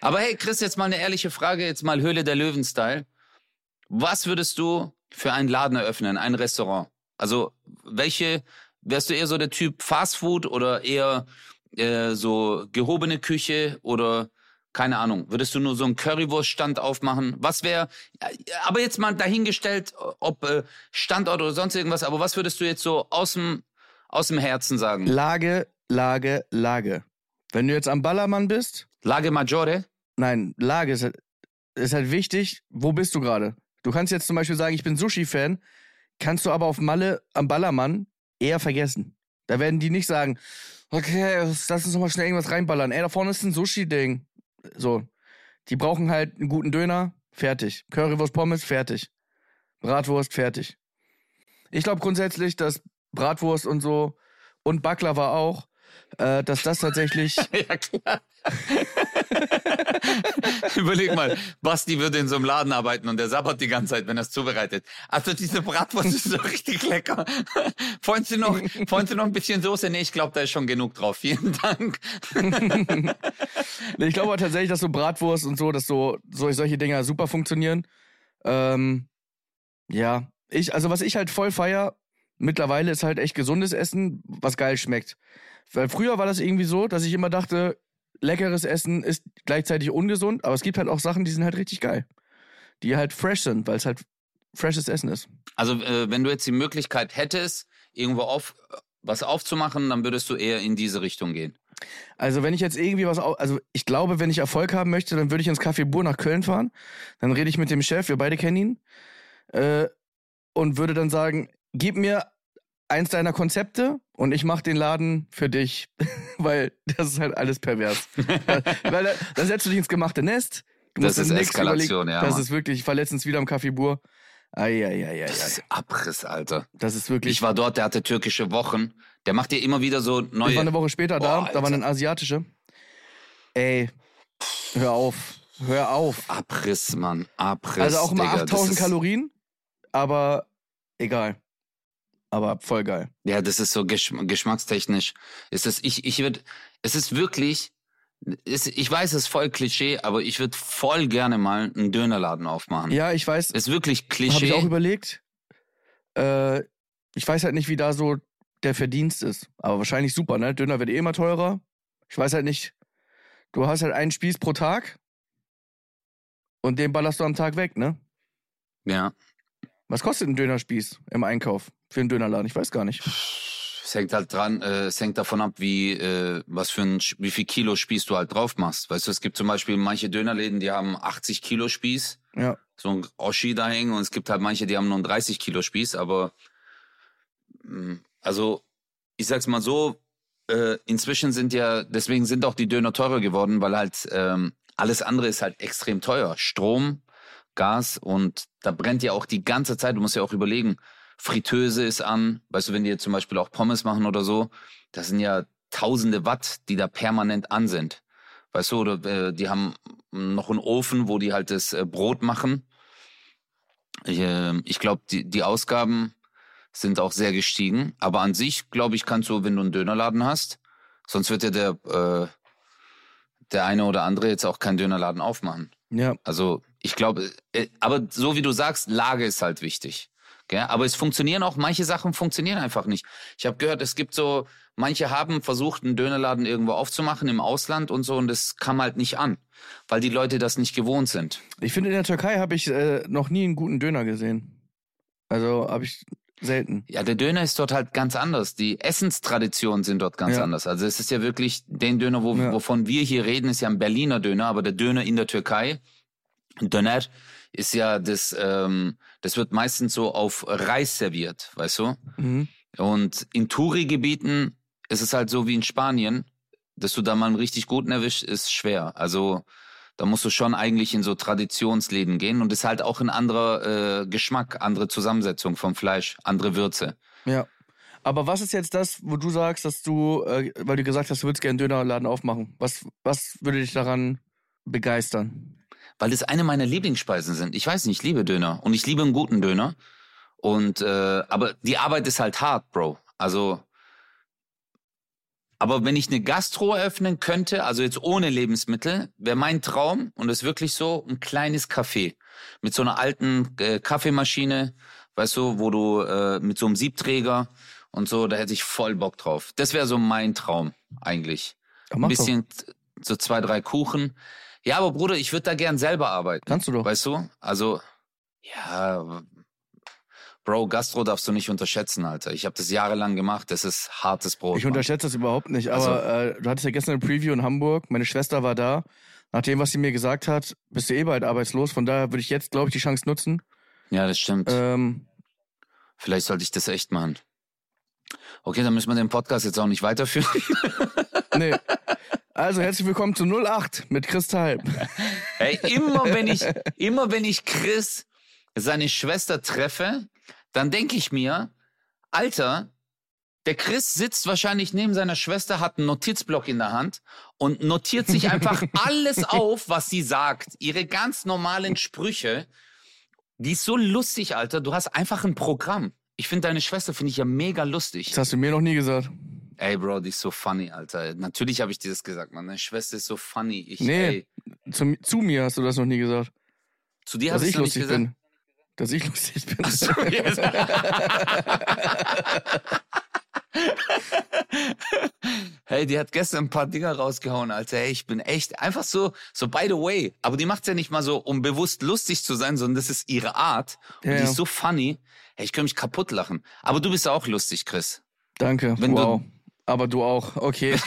Aber hey, Chris, jetzt mal eine ehrliche Frage, jetzt mal Höhle der Löwen-Style. Was würdest du für einen Laden eröffnen, ein Restaurant? Also, welche, wärst du eher so der Typ Fast Food oder eher äh, so gehobene Küche oder keine Ahnung, würdest du nur so einen Currywurststand aufmachen? Was wäre, aber jetzt mal dahingestellt, ob äh, Standort oder sonst irgendwas, aber was würdest du jetzt so aus dem, aus dem Herzen sagen? Lage, Lage, Lage. Wenn du jetzt am Ballermann bist, Lage Maggiore? nein, Lage ist halt, ist halt wichtig, wo bist du gerade? Du kannst jetzt zum Beispiel sagen, ich bin Sushi-Fan, kannst du aber auf Malle am Ballermann eher vergessen. Da werden die nicht sagen, okay, lass uns noch mal schnell irgendwas reinballern. Ey, da vorne ist ein Sushi-Ding. So. Die brauchen halt einen guten Döner, fertig. Currywurst, Pommes, fertig. Bratwurst, fertig. Ich glaube grundsätzlich, dass Bratwurst und so und Baklava auch, äh, dass das tatsächlich. *laughs* ja, klar. *laughs* Überleg mal, Basti würde in so einem Laden arbeiten und der sabbert die ganze Zeit, wenn er es zubereitet. Also diese Bratwurst ist so *laughs* richtig lecker. Wollen Sie noch, Sie noch ein bisschen Soße? Nee, ich glaube, da ist schon genug drauf. Vielen Dank. Ich glaube tatsächlich, dass so Bratwurst und so, dass so, so solche Dinger super funktionieren. Ähm, ja, ich, also was ich halt voll feier, mittlerweile ist halt echt gesundes Essen, was geil schmeckt. Weil früher war das irgendwie so, dass ich immer dachte, leckeres Essen ist gleichzeitig ungesund, aber es gibt halt auch Sachen, die sind halt richtig geil. Die halt fresh sind, weil es halt freshes Essen ist. Also, äh, wenn du jetzt die Möglichkeit hättest, irgendwo auf, was aufzumachen, dann würdest du eher in diese Richtung gehen. Also wenn ich jetzt irgendwie was, au- also ich glaube, wenn ich Erfolg haben möchte, dann würde ich ins Café Bur nach Köln fahren. Dann rede ich mit dem Chef, wir beide kennen ihn, äh, und würde dann sagen, gib mir eins deiner Konzepte und ich mache den Laden für dich, *laughs* weil das ist halt alles pervers. *laughs* weil da, dann setzt du dich ins gemachte Nest. Du Das musst ist Eskalation, überlegen. ja, Das Mann. ist wirklich, ich war letztens wieder im Café Bur. Eieieiei. Das ist Abriss, Alter. Das ist wirklich. Ich war dort, der hatte türkische Wochen. Der macht dir immer wieder so neue. Ich war eine Woche später da, Boah, da war eine asiatische. Ey, hör auf, hör auf. Abriss, Mann. Abriss. Also auch mal Digga, das 8000 ist- Kalorien, aber egal. Aber voll geil. Ja, das ist so geschm geschmackstechnisch. Ist das, ich, ich würde, es ist wirklich, ist, ich weiß, es ist voll Klischee, aber ich würde voll gerne mal einen Dönerladen aufmachen. Ja, ich weiß, Ist wirklich habe ich auch Klischee. überlegt. Äh, ich weiß halt nicht, wie da so der Verdienst ist. Aber wahrscheinlich super, ne? Döner wird eh immer teurer. Ich weiß halt nicht. Du hast halt einen Spieß pro Tag und den ballerst du am Tag weg, ne? Ja. Was kostet ein Dönerspieß im Einkauf für einen Dönerladen? Ich weiß gar nicht. Es hängt halt dran, äh, es hängt davon ab, wie, äh, was für ein, wie viel Kilo Spieß du halt drauf machst. Weißt du, es gibt zum Beispiel manche Dönerläden, die haben 80 Kilo Spieß, Ja. so ein Oschi da hängen und es gibt halt manche, die haben nur einen 30 Kilo Spieß, aber, mh, also, ich sag's mal so, äh, inzwischen sind ja, deswegen sind auch die Döner teurer geworden, weil halt, ähm, alles andere ist halt extrem teuer. Strom, Gas und da brennt ja auch die ganze Zeit, du musst ja auch überlegen, Fritteuse ist an, weißt du, wenn die zum Beispiel auch Pommes machen oder so, das sind ja tausende Watt, die da permanent an sind. Weißt du, oder äh, die haben noch einen Ofen, wo die halt das äh, Brot machen. Ich, äh, ich glaube, die, die Ausgaben sind auch sehr gestiegen. Aber an sich, glaube ich, kannst du, wenn du einen Dönerladen hast, sonst wird ja der, äh, der eine oder andere jetzt auch keinen Dönerladen aufmachen. Ja. Also ich glaube, äh, aber so wie du sagst, Lage ist halt wichtig. Gell? Aber es funktionieren auch, manche Sachen funktionieren einfach nicht. Ich habe gehört, es gibt so, manche haben versucht, einen Dönerladen irgendwo aufzumachen im Ausland und so und das kam halt nicht an, weil die Leute das nicht gewohnt sind. Ich finde, in der Türkei habe ich äh, noch nie einen guten Döner gesehen. Also habe ich selten. Ja, der Döner ist dort halt ganz anders. Die Essenstraditionen sind dort ganz Ja. anders. Also es ist ja wirklich den Döner, wo, Ja. wovon wir hier reden, ist ja ein Berliner Döner, aber der Döner in der Türkei, Döner, ist ja das, ähm, das wird meistens so auf Reis serviert, weißt du? Mhm. Und in Touri-Gebieten ist es halt so wie in Spanien, dass du da mal einen richtig guten erwischt, ist schwer. Also da musst du schon eigentlich in so Traditionsläden gehen und ist halt auch ein anderer äh, Geschmack, andere Zusammensetzung vom Fleisch, andere Würze. Ja. Aber was ist jetzt das, wo du sagst, dass du, äh, weil du gesagt hast, du würdest gerne einen Dönerladen aufmachen? Was, was würde dich daran begeistern? Weil das eine meiner Lieblingsspeisen sind. Ich weiß nicht, ich liebe Döner und ich liebe einen guten Döner. Und äh, aber die Arbeit ist halt hart, Bro. Also aber wenn ich eine Gastro eröffnen könnte, also jetzt ohne Lebensmittel, wäre mein Traum und das ist wirklich so ein kleines Café mit so einer alten äh, Kaffeemaschine, weißt du, wo du äh, mit so einem Siebträger und so, da hätte ich voll Bock drauf. Das wäre so mein Traum eigentlich. Ja, Ein bisschen t- so zwei, drei Kuchen. Ja, aber Bruder, ich würde da gern selber arbeiten. Kannst du doch. Weißt du? Also, ja, Bro, Gastro darfst du nicht unterschätzen, Alter. Ich habe das jahrelang gemacht. Das ist hartes Brot. Ich Mann. unterschätze das überhaupt nicht, aber äh, du hattest ja gestern eine Preview in Hamburg. Meine Schwester war da. Nach dem, was sie mir gesagt hat, bist du eh bald arbeitslos. Von daher würde ich jetzt, glaube ich, die Chance nutzen. Ja, das stimmt. Ähm, Vielleicht sollte ich das echt machen. Okay, dann müssen wir den Podcast jetzt auch nicht weiterführen. *laughs* nee. Also herzlich willkommen zu 08 mit Kristall. Hey, immer wenn ich, immer wenn ich Chris, seine Schwester treffe, dann denke ich mir, Alter, der Chris sitzt wahrscheinlich neben seiner Schwester, hat einen Notizblock in der Hand und notiert sich einfach *laughs* alles auf, was sie sagt. Ihre ganz normalen Sprüche. Die ist so lustig, Alter. Du hast einfach ein Programm. Ich finde deine Schwester finde ich ja mega lustig. Das hast du mir noch nie gesagt. Ey, Bro, die ist so funny, Alter. Natürlich habe ich dir das gesagt, Mann. Deine Schwester ist so funny. Ich, Nee. ey, Zu, zu mir hast du das noch nie gesagt. zu dir hast du nicht lustig gesagt. bin. Dass ich lustig bin. Ach so, yes. *laughs* hey, die hat gestern ein paar Dinger rausgehauen, Alter. Hey, ich bin echt einfach so, so by the way. Aber die macht's ja nicht mal so, um bewusst lustig zu sein, sondern das ist ihre Art. Und Ja, die ja. ist so funny. Hey, ich könnte mich kaputt lachen. Aber du bist auch lustig, Chris. Danke. Wenn du- wow. Aber du auch. Okay.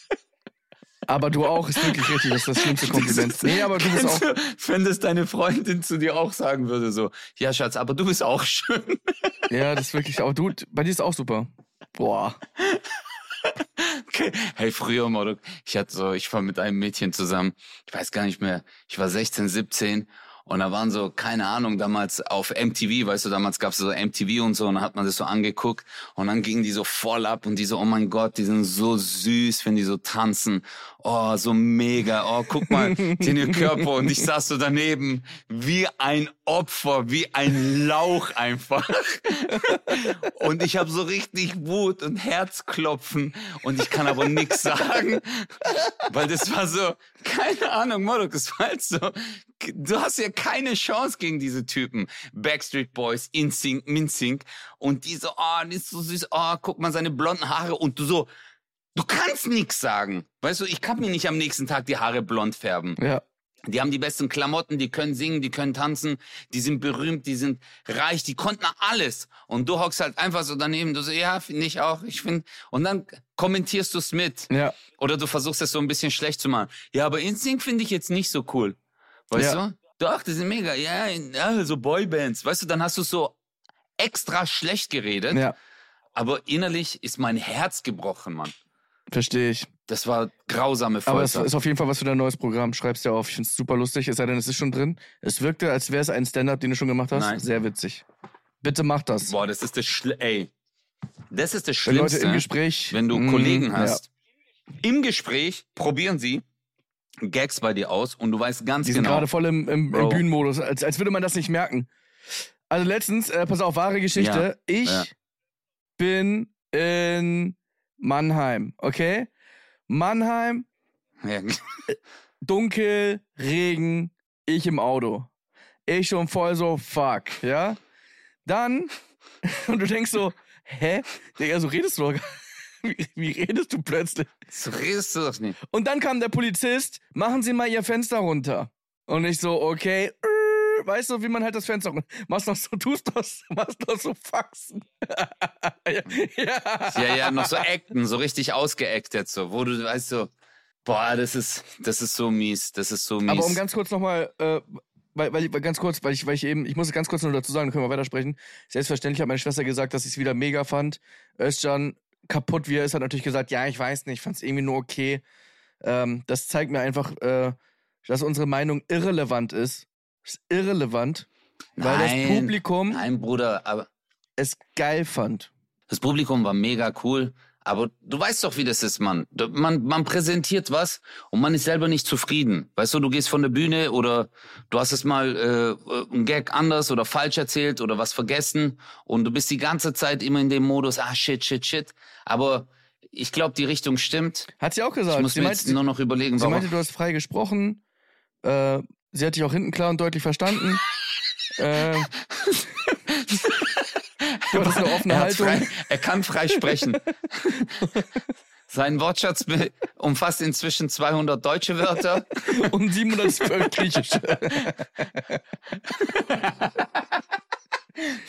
*laughs* aber du auch ist wirklich richtig. Das ist das schlimmste Kompliment. Nee, aber du bist auch. Du, wenn das deine Freundin zu dir auch sagen würde, so, ja, Schatz, aber du bist auch schön. *laughs* Ja, das ist wirklich auch. Du, bei dir ist auch super. Boah. Okay. Hey, früher, Mordok, ich hatte so, ich war mit einem Mädchen zusammen, ich weiß gar nicht mehr, ich war 16, 17 und da waren so, keine Ahnung, damals auf MTV, weißt du, damals gab's so MTV und so und dann hat man das so angeguckt und dann gingen die so voll ab und die so, oh mein Gott, die sind so süß, wenn die so tanzen, oh, so mega, oh, guck mal, den Körper. Und ich saß so daneben, wie ein Opfer, wie ein Lauch einfach. *laughs* Und ich habe so richtig Wut und Herzklopfen. Und ich kann aber nichts sagen, weil das war so, keine Ahnung, Modok, das war halt so, du hast ja keine Chance gegen diese Typen. Backstreet Boys, InSync, MinSync und die so, oh, die ist so süß, oh, guck mal seine blonden Haare und du so, du kannst nichts sagen. Weißt du, ich kann mir nicht am nächsten Tag die Haare blond färben. Ja. Die haben die besten Klamotten, die können singen, die können tanzen, die sind berühmt, die sind reich, die konnten alles. Und du hockst halt einfach so daneben, du so, ja, finde ich auch, ich finde. Und dann kommentierst du es mit. Ja. Oder du versuchst es so ein bisschen schlecht zu machen. Ja, aber Instinct finde ich jetzt nicht so cool. Weißt Ja. du? Doch, die sind mega. Ja, ja so Boybands. Weißt du, dann hast du so extra schlecht geredet. Ja. Aber innerlich ist mein Herz gebrochen, Mann. Verstehe ich. Das war grausame Aber es Folter. ist auf jeden Fall was für dein neues Programm. Schreib's dir auf. Ich find's super lustig. Es sei denn, es ist schon drin. Es wirkte, als wäre es ein Stand-up, den du schon gemacht hast. Nein. Sehr witzig. Bitte mach das. Boah, das ist das Schl ey. Das ist das Wenn Leute Schlimmste. im Gespräch. wenn du Mm, Kollegen ja. hast. Im Gespräch probieren sie Gags bei dir aus und du weißt ganz Die sind genau. gerade voll im, im, im. Bühnenmodus, als, als würde man das nicht merken. Also letztens, äh, pass auf, wahre Geschichte. Ja, Ich ja. bin in Mannheim, okay? Mannheim, Ja, dunkel, Regen, ich im Auto. Ich schon voll so, fuck, ja? Dann, *laughs* und du denkst so, hä? Digga, so redest du doch gar wie, wie redest du plötzlich? so redest du doch nicht. Und dann kam der Polizist, machen Sie mal Ihr Fenster runter. Und ich so, okay, äh, weißt du, wie man halt das Fenster runter. Machst noch so, tust so- *laughs* machst noch so Faxen. *laughs* ja, ja. Ja, ja, noch so Acten, so richtig ausgeactet, so, wo du weißt so, boah, das ist, das ist so mies, das ist so mies. Aber um ganz kurz nochmal, äh, weil, weil, weil ganz kurz, weil ich, weil ich eben, ich muss ganz kurz nur dazu sagen, dann können wir weitersprechen. Selbstverständlich hat meine Schwester gesagt, dass sie es wieder mega fand. Özcan, kaputt wie er ist, hat natürlich gesagt, ja, ich weiß nicht, fand es irgendwie nur okay. Ähm, das zeigt mir einfach, äh, dass unsere Meinung irrelevant ist. Ist irrelevant, weil das Nein, Publikum Nein, Bruder, aber es geil fand. das Publikum war mega cool. Aber du weißt doch, wie das ist, Mann. Man, man präsentiert was und man ist selber nicht zufrieden. Weißt du, du gehst von der Bühne oder du hast es mal äh, ein Gag anders oder falsch erzählt oder was vergessen und du bist die ganze Zeit immer in dem Modus, ah shit, shit, shit. Aber ich glaube, die Richtung stimmt. Hat sie auch Ich gesagt. muss Sie mir meinte, jetzt nur noch überlegen, sie warum. meinte, du hast frei gesprochen. Äh, sie hat dich auch hinten klar und deutlich verstanden. *laughs* äh, *laughs* *laughs* du hattest eine offene er, Haltung. frei, er kann frei sprechen. *laughs* Sein Wortschatz umfasst inzwischen 200 deutsche Wörter. *laughs* und 712 griechische.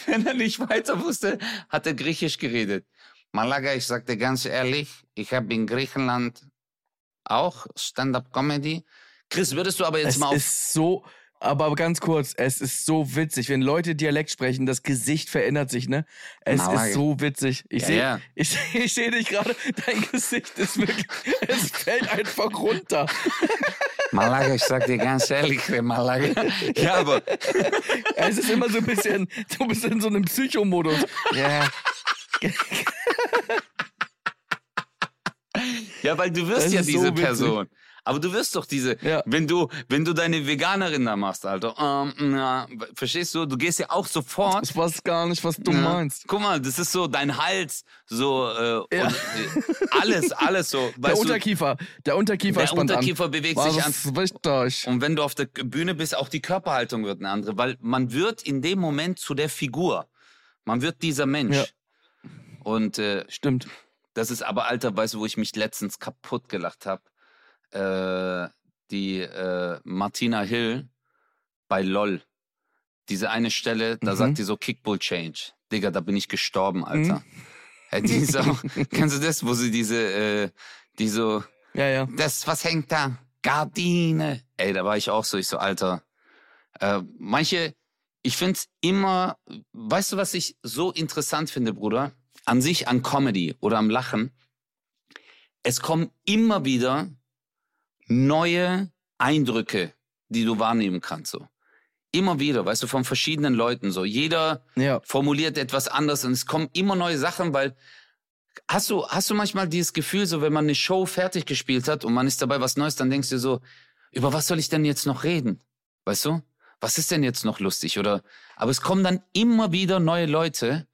wenn er nicht weiter wusste, hat er Griechisch geredet. Malaga, ich sag dir ganz ehrlich, ich habe in Griechenland auch Stand-up-Comedy. Chris, würdest du aber jetzt Es mal auf ist so, aber ganz kurz, es ist so witzig, wenn Leute Dialekt sprechen, das Gesicht verändert sich, ne? Es Malaga. ist so witzig. Ich Ja, sehe ja. *laughs* ich, ich seh dich gerade, dein Gesicht ist wirklich, *laughs* es fällt einfach runter. *laughs* Malaga, ich sag dir ganz ehrlich, Malaga. Ja, aber Es ist immer so ein bisschen, du bist in so einem Psychomodus. Ja. Ja, weil du wirst Das ja so diese witzig. Person. Aber du wirst doch diese, Ja. wenn du, wenn du deine Veganerin da machst, Alter, ähm, na, verstehst du, du gehst ja auch sofort. Ich weiß gar nicht, was du Ja. meinst. Guck mal, das ist so dein Hals, so äh, Ja. und, äh, alles, *laughs* alles so. Der Weißt du, Unterkiefer, der Unterkiefer der Unterkiefer bewegt an. sich War an. das wichtig? Und wenn du auf der Bühne bist, auch die Körperhaltung wird eine andere, weil man wird in dem Moment zu der Figur. Man wird dieser Mensch. Ja. Und äh, Stimmt. das ist aber, Alter, weißt du, wo ich mich letztens kaputt gelacht habe? Äh, die äh, Martina Hill bei LOL. Diese eine Stelle, da Mhm. sagt die so Kickbull Change. Digga, da bin ich gestorben, Alter. Mhm. Die ist auch, *laughs* kennst du das, wo sie diese, äh, die so, Ja, ja. das, was hängt da? Gardine. Ey, da war ich auch so, ich so, Alter. Äh, manche, ich find's immer, weißt du, was ich so interessant finde, Bruder? An sich, an Comedy oder am Lachen. Es kommen immer wieder neue Eindrücke, die du wahrnehmen kannst, so. Immer wieder, weißt du, von verschiedenen Leuten, so. Jeder Ja. formuliert etwas anders und es kommen immer neue Sachen, weil hast du hast du manchmal dieses Gefühl, so wenn man eine Show fertig gespielt hat und man ist dabei was Neues, dann denkst du so, über was soll ich denn jetzt noch reden, weißt du? Was ist denn jetzt noch lustig oder? Aber es kommen dann immer wieder neue Leute,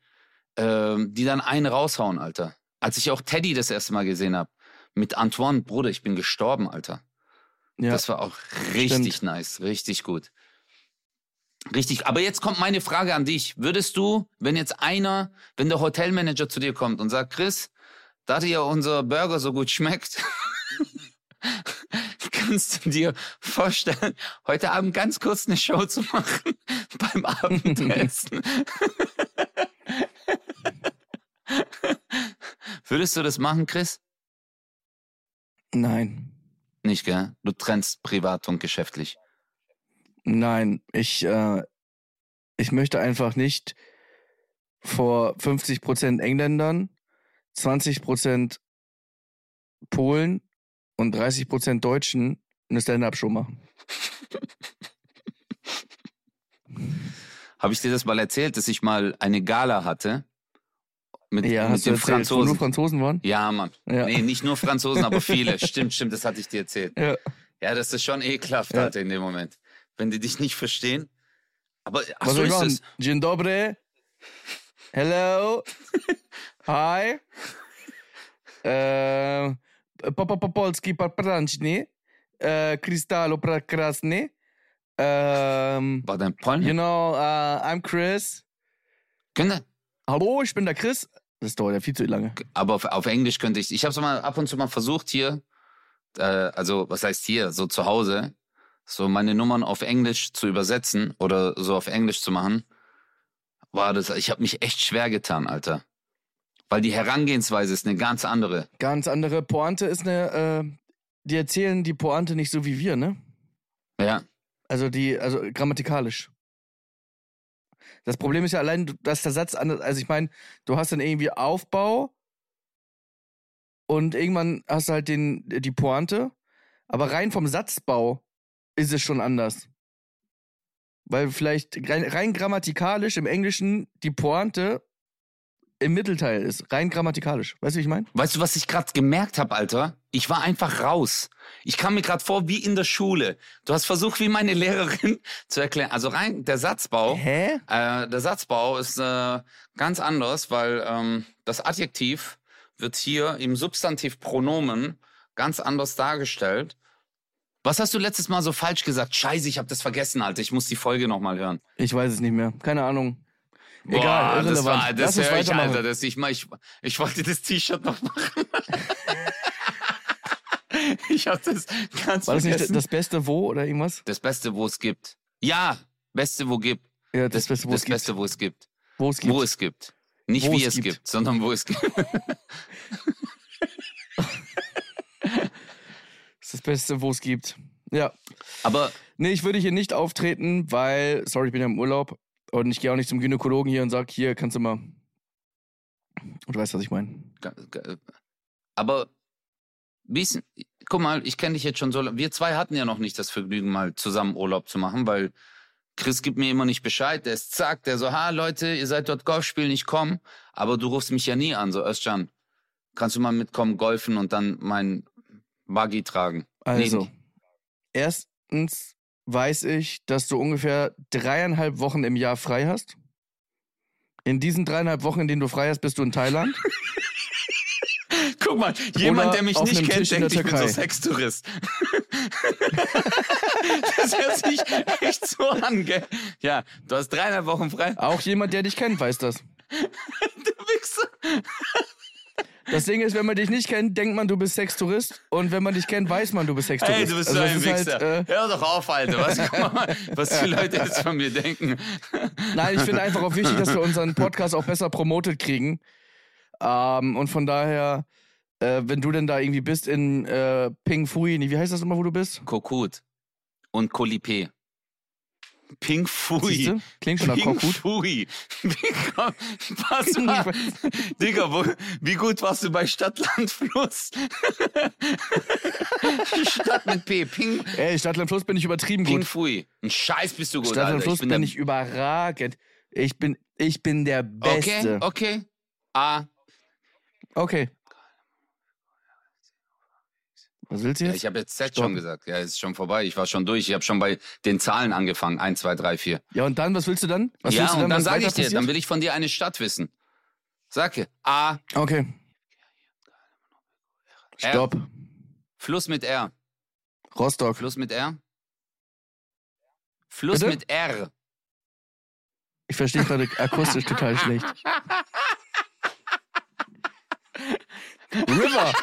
ähm, die dann einen raushauen, Alter. Als ich auch Teddy das erste Mal gesehen habe mit Antoine, Bruder, ich bin gestorben, Alter. ja. Das war auch richtig Stimmt. nice, richtig gut. Richtig, aber jetzt kommt meine Frage an dich. Würdest du, wenn jetzt einer, wenn der Hotelmanager zu dir kommt und sagt, Chris, da dir unser Burger so gut schmeckt, *laughs* kannst du dir vorstellen, heute Abend ganz kurz eine Show zu machen *laughs* beim Abendessen? *laughs* Würdest du das machen, Chris? Nein. Nicht, gell? Du trennst privat und geschäftlich. Nein, ich, äh, ich möchte einfach nicht vor 50% Engländern, 20% Polen und 30% Deutschen eine Stand-Up-Show machen. *laughs* Habe ich dir das mal erzählt, dass ich mal eine Gala hatte mit, Ja, mit den wo nur Franzosen? Franzosen waren? Ja, Mann. Ja. Nee, nicht nur Franzosen, aber viele. *laughs* stimmt, stimmt, das hatte ich dir erzählt. Ja. Ja, das ist schon ekelhaft, Ja. Alter, in dem Moment. Wenn die dich nicht verstehen. Aber ach Was so ist es. Dzień dobry. Hello. Hi. Äh, po polski papranczni. Äh, Kristalo prekrasny. Ähm, War dein Polnisch? you know, uh, I'm Chris. Könnte, Hallo, ich bin der Chris. Das dauert ja viel zu lange. aber auf, auf Englisch könnte ich. Ich habe es mal ab und zu mal versucht hier. Äh, also, was heißt hier? So zu Hause. So meine Nummern auf Englisch zu übersetzen oder so auf Englisch zu machen. War das, ich habe mich echt schwer getan, Alter. Weil die Herangehensweise ist eine ganz andere. Ganz andere Pointe ist eine, äh, die erzählen die Pointe nicht so wie wir, ne? Ja. Also die, also grammatikalisch. Das Problem ist ja allein, dass der Satz anders, also ich meine, du hast dann irgendwie Aufbau und irgendwann hast du halt den, die Pointe, aber rein vom Satzbau ist es schon anders. Weil vielleicht rein, rein grammatikalisch im Englischen die Pointe im Mittelteil ist. Rein grammatikalisch. Weißt du, wie ich meine? Weißt du, was ich gerade gemerkt habe, Alter? Ich war einfach raus. Ich kam mir gerade vor wie in der Schule. Du hast versucht, wie meine Lehrerin *laughs* zu erklären. Also rein der Satzbau. Hä? Äh, der Satzbau ist äh, ganz anders, weil ähm, das Adjektiv wird hier im Substantivpronomen ganz anders dargestellt. Was hast du letztes Mal so falsch gesagt? Scheiße, ich habe das vergessen, Alter. Ich muss die Folge nochmal hören. Ich weiß es nicht mehr. Keine Ahnung. Boah, Egal, das war, das höre ich. Alter. Das, ich, ich, ich wollte das T-Shirt noch machen. *laughs* ich habe das ganz War das nicht das Beste wo oder irgendwas? das Beste, wo es gibt. Ja, Beste, wo gibt. Ja, das, Das, Beste, wo das es gibt. Beste, wo es gibt. Wo es gibt. Wo es gibt. Nicht Wo wie es es gibt. gibt, sondern wo es gibt. *laughs* Das ist das Beste, wo es gibt. Ja. Aber Nee, ich würde hier nicht auftreten, weil, sorry, ich bin ja im Urlaub und ich gehe auch nicht zum Gynäkologen hier und sag, hier kannst du mal. Du weißt, was ich meine. Aber ist, guck mal, ich kenne dich jetzt schon so lange. Wir zwei hatten ja noch nicht das Vergnügen, mal zusammen Urlaub zu machen, weil Chris gibt mir immer nicht Bescheid. Der ist zack, der so, ha Leute, ihr seid dort Golf spielen, ich komm. Aber du rufst mich ja nie an, so Özcan, kannst du mal mitkommen, golfen und dann mein Buggy tragen? Also, Nee, erstens weiß ich, dass du ungefähr dreieinhalb Wochen im Jahr frei hast. In diesen dreieinhalb Wochen, in denen du frei hast, bist du in Thailand. *laughs* Guck mal, jemand, Oder der mich nicht kennt, Tisch denkt, ich bin so. Sextourist. *laughs* das hört sich echt so an, gell? Ja, du hast dreieinhalb Wochen frei. Auch jemand, der dich kennt, weiß das. *laughs* Du Wichser. Das Ding ist, wenn man dich nicht kennt, denkt man, du bist Sextourist. Und wenn man dich kennt, weiß man, du bist Sextourist. Hey, du bist Also so ein ist Wichser. Halt, äh, Hör doch auf, Alter. Was, mal, was die Leute jetzt von mir denken. nein, ich finde einfach auch wichtig, dass wir unseren Podcast auch besser promotet kriegen. Ähm, und von daher, äh, wenn du denn da irgendwie bist in äh, Ping Fui, wie heißt das immer, wo du bist? Kokut und Kolipé. Pink Fui. Klingt schon nach Pink. Fui. *laughs* Wie komm- Pass mal. Digga, wo, wie gut warst du bei Stadtland Fluss? *laughs* Stadt mit P. Pink, Ey, Stadtland Fluss bin ich übertrieben Pink gut. Fui. Ein Scheiß bist du gut, Stadtland Alter. Fluss bin, der- ich überragend. Ich bin, ich bin der Beste. Okay, okay. Ah, Okay. Was willst du ja, jetzt? ich habe jetzt Z Stopp. schon gesagt. Ja, ist schon vorbei. Ich war schon durch. Ich habe schon bei den Zahlen angefangen. 1, 2, 3, 4. Ja, und dann, was willst du dann? Was ja, willst du und dann was sage ich dir, dann passiert? will ich von dir eine Stadt wissen. Sag A, Okay. R. Stopp. Fluss mit R. Rostock. Fluss mit R. Fluss Bitte? mit R. Ich verstehe gerade akustisch total schlecht. *laughs* River.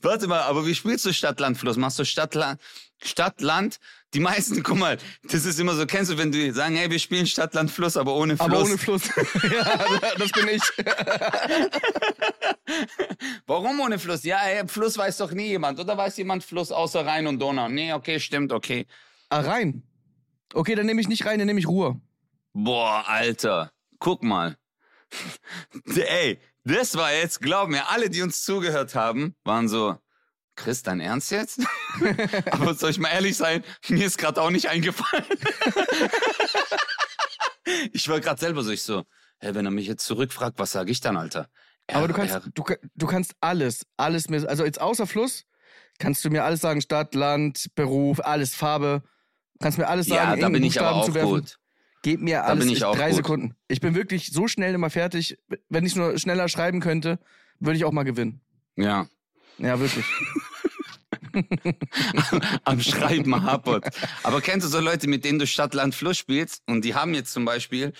Warte mal, aber wie spielst du Stadt, Land, Fluss? Machst du Stadt, Land, Stadt, Land? Die meisten, guck mal, das ist immer so, kennst du, wenn die sagen, hey, wir spielen Stadt, Land, Fluss, aber ohne Fluss. Aber ohne Fluss. *laughs* ja, das bin ich. *laughs* Warum ohne Fluss? Ja, hey, Fluss weiß doch nie jemand. Oder weiß jemand Fluss außer Rhein und Donau? Nee, okay, stimmt, okay. Ah, rein. Okay, dann nehme ich nicht rein, dann nehme ich Ruhe. Boah, Alter, guck mal. *laughs* Ey, das war jetzt, glaub mir, alle, die uns zugehört haben, waren so, Chris, dein Ernst jetzt? *laughs* Aber soll ich mal ehrlich sein, mir ist gerade auch nicht eingefallen. *laughs* ich war gerade selber so, ich so, hey, wenn er mich jetzt zurückfragt, was sage ich dann, Alter? R, Aber du kannst, R. du, du kannst alles, alles mir, also jetzt außer Fluss, kannst du mir alles sagen, Stadt, Land, Beruf, alles, Farbe. Kannst mir alles sagen, Ja, da bin ich aber auch gut. Gib mir Da alles bin ich auch drei gut. Sekunden. Ich bin wirklich so schnell immer fertig. Wenn ich nur schneller schreiben könnte, würde ich auch mal gewinnen. Ja. Ja, wirklich. *laughs* am Schreiben hapert. Aber kennst du so Leute, mit denen du Stadt, Land, Fluss spielst und die haben jetzt zum Beispiel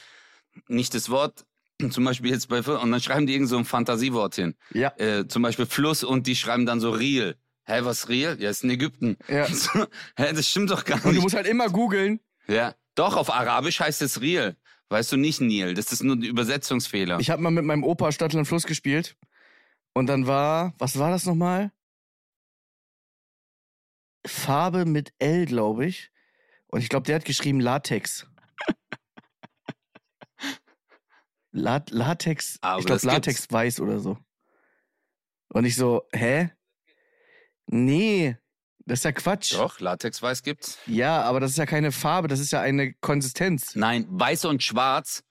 nicht das Wort, *clears throat* zum Beispiel jetzt bei Fluss, und dann schreiben die irgend so ein Fantasiewort hin. Ja. Äh, zum Beispiel Fluss und die schreiben dann so Real. Hä, was Real? Ja, ist in Ägypten. Ja. *laughs* So, hä, das stimmt doch gar Und du nicht. musst halt immer googeln. Ja. Doch, auf Arabisch heißt es Real. Weißt du nicht Nil. Das ist nur ein Übersetzungsfehler. Ich habe mal mit meinem Opa Stadtland Fluss gespielt. Und dann war, was war das nochmal? Farbe mit L, glaube ich. Und ich glaube, der hat geschrieben Latex. *laughs* La Latex, Aber ich glaube das gibt's. Latex weiß oder so. Und ich so, hä? Nee, das ist ja Quatsch. Doch, Latexweiß gibt's. Ja, aber das ist ja keine Farbe, das ist ja eine Konsistenz. Nein, Weiß und Schwarz.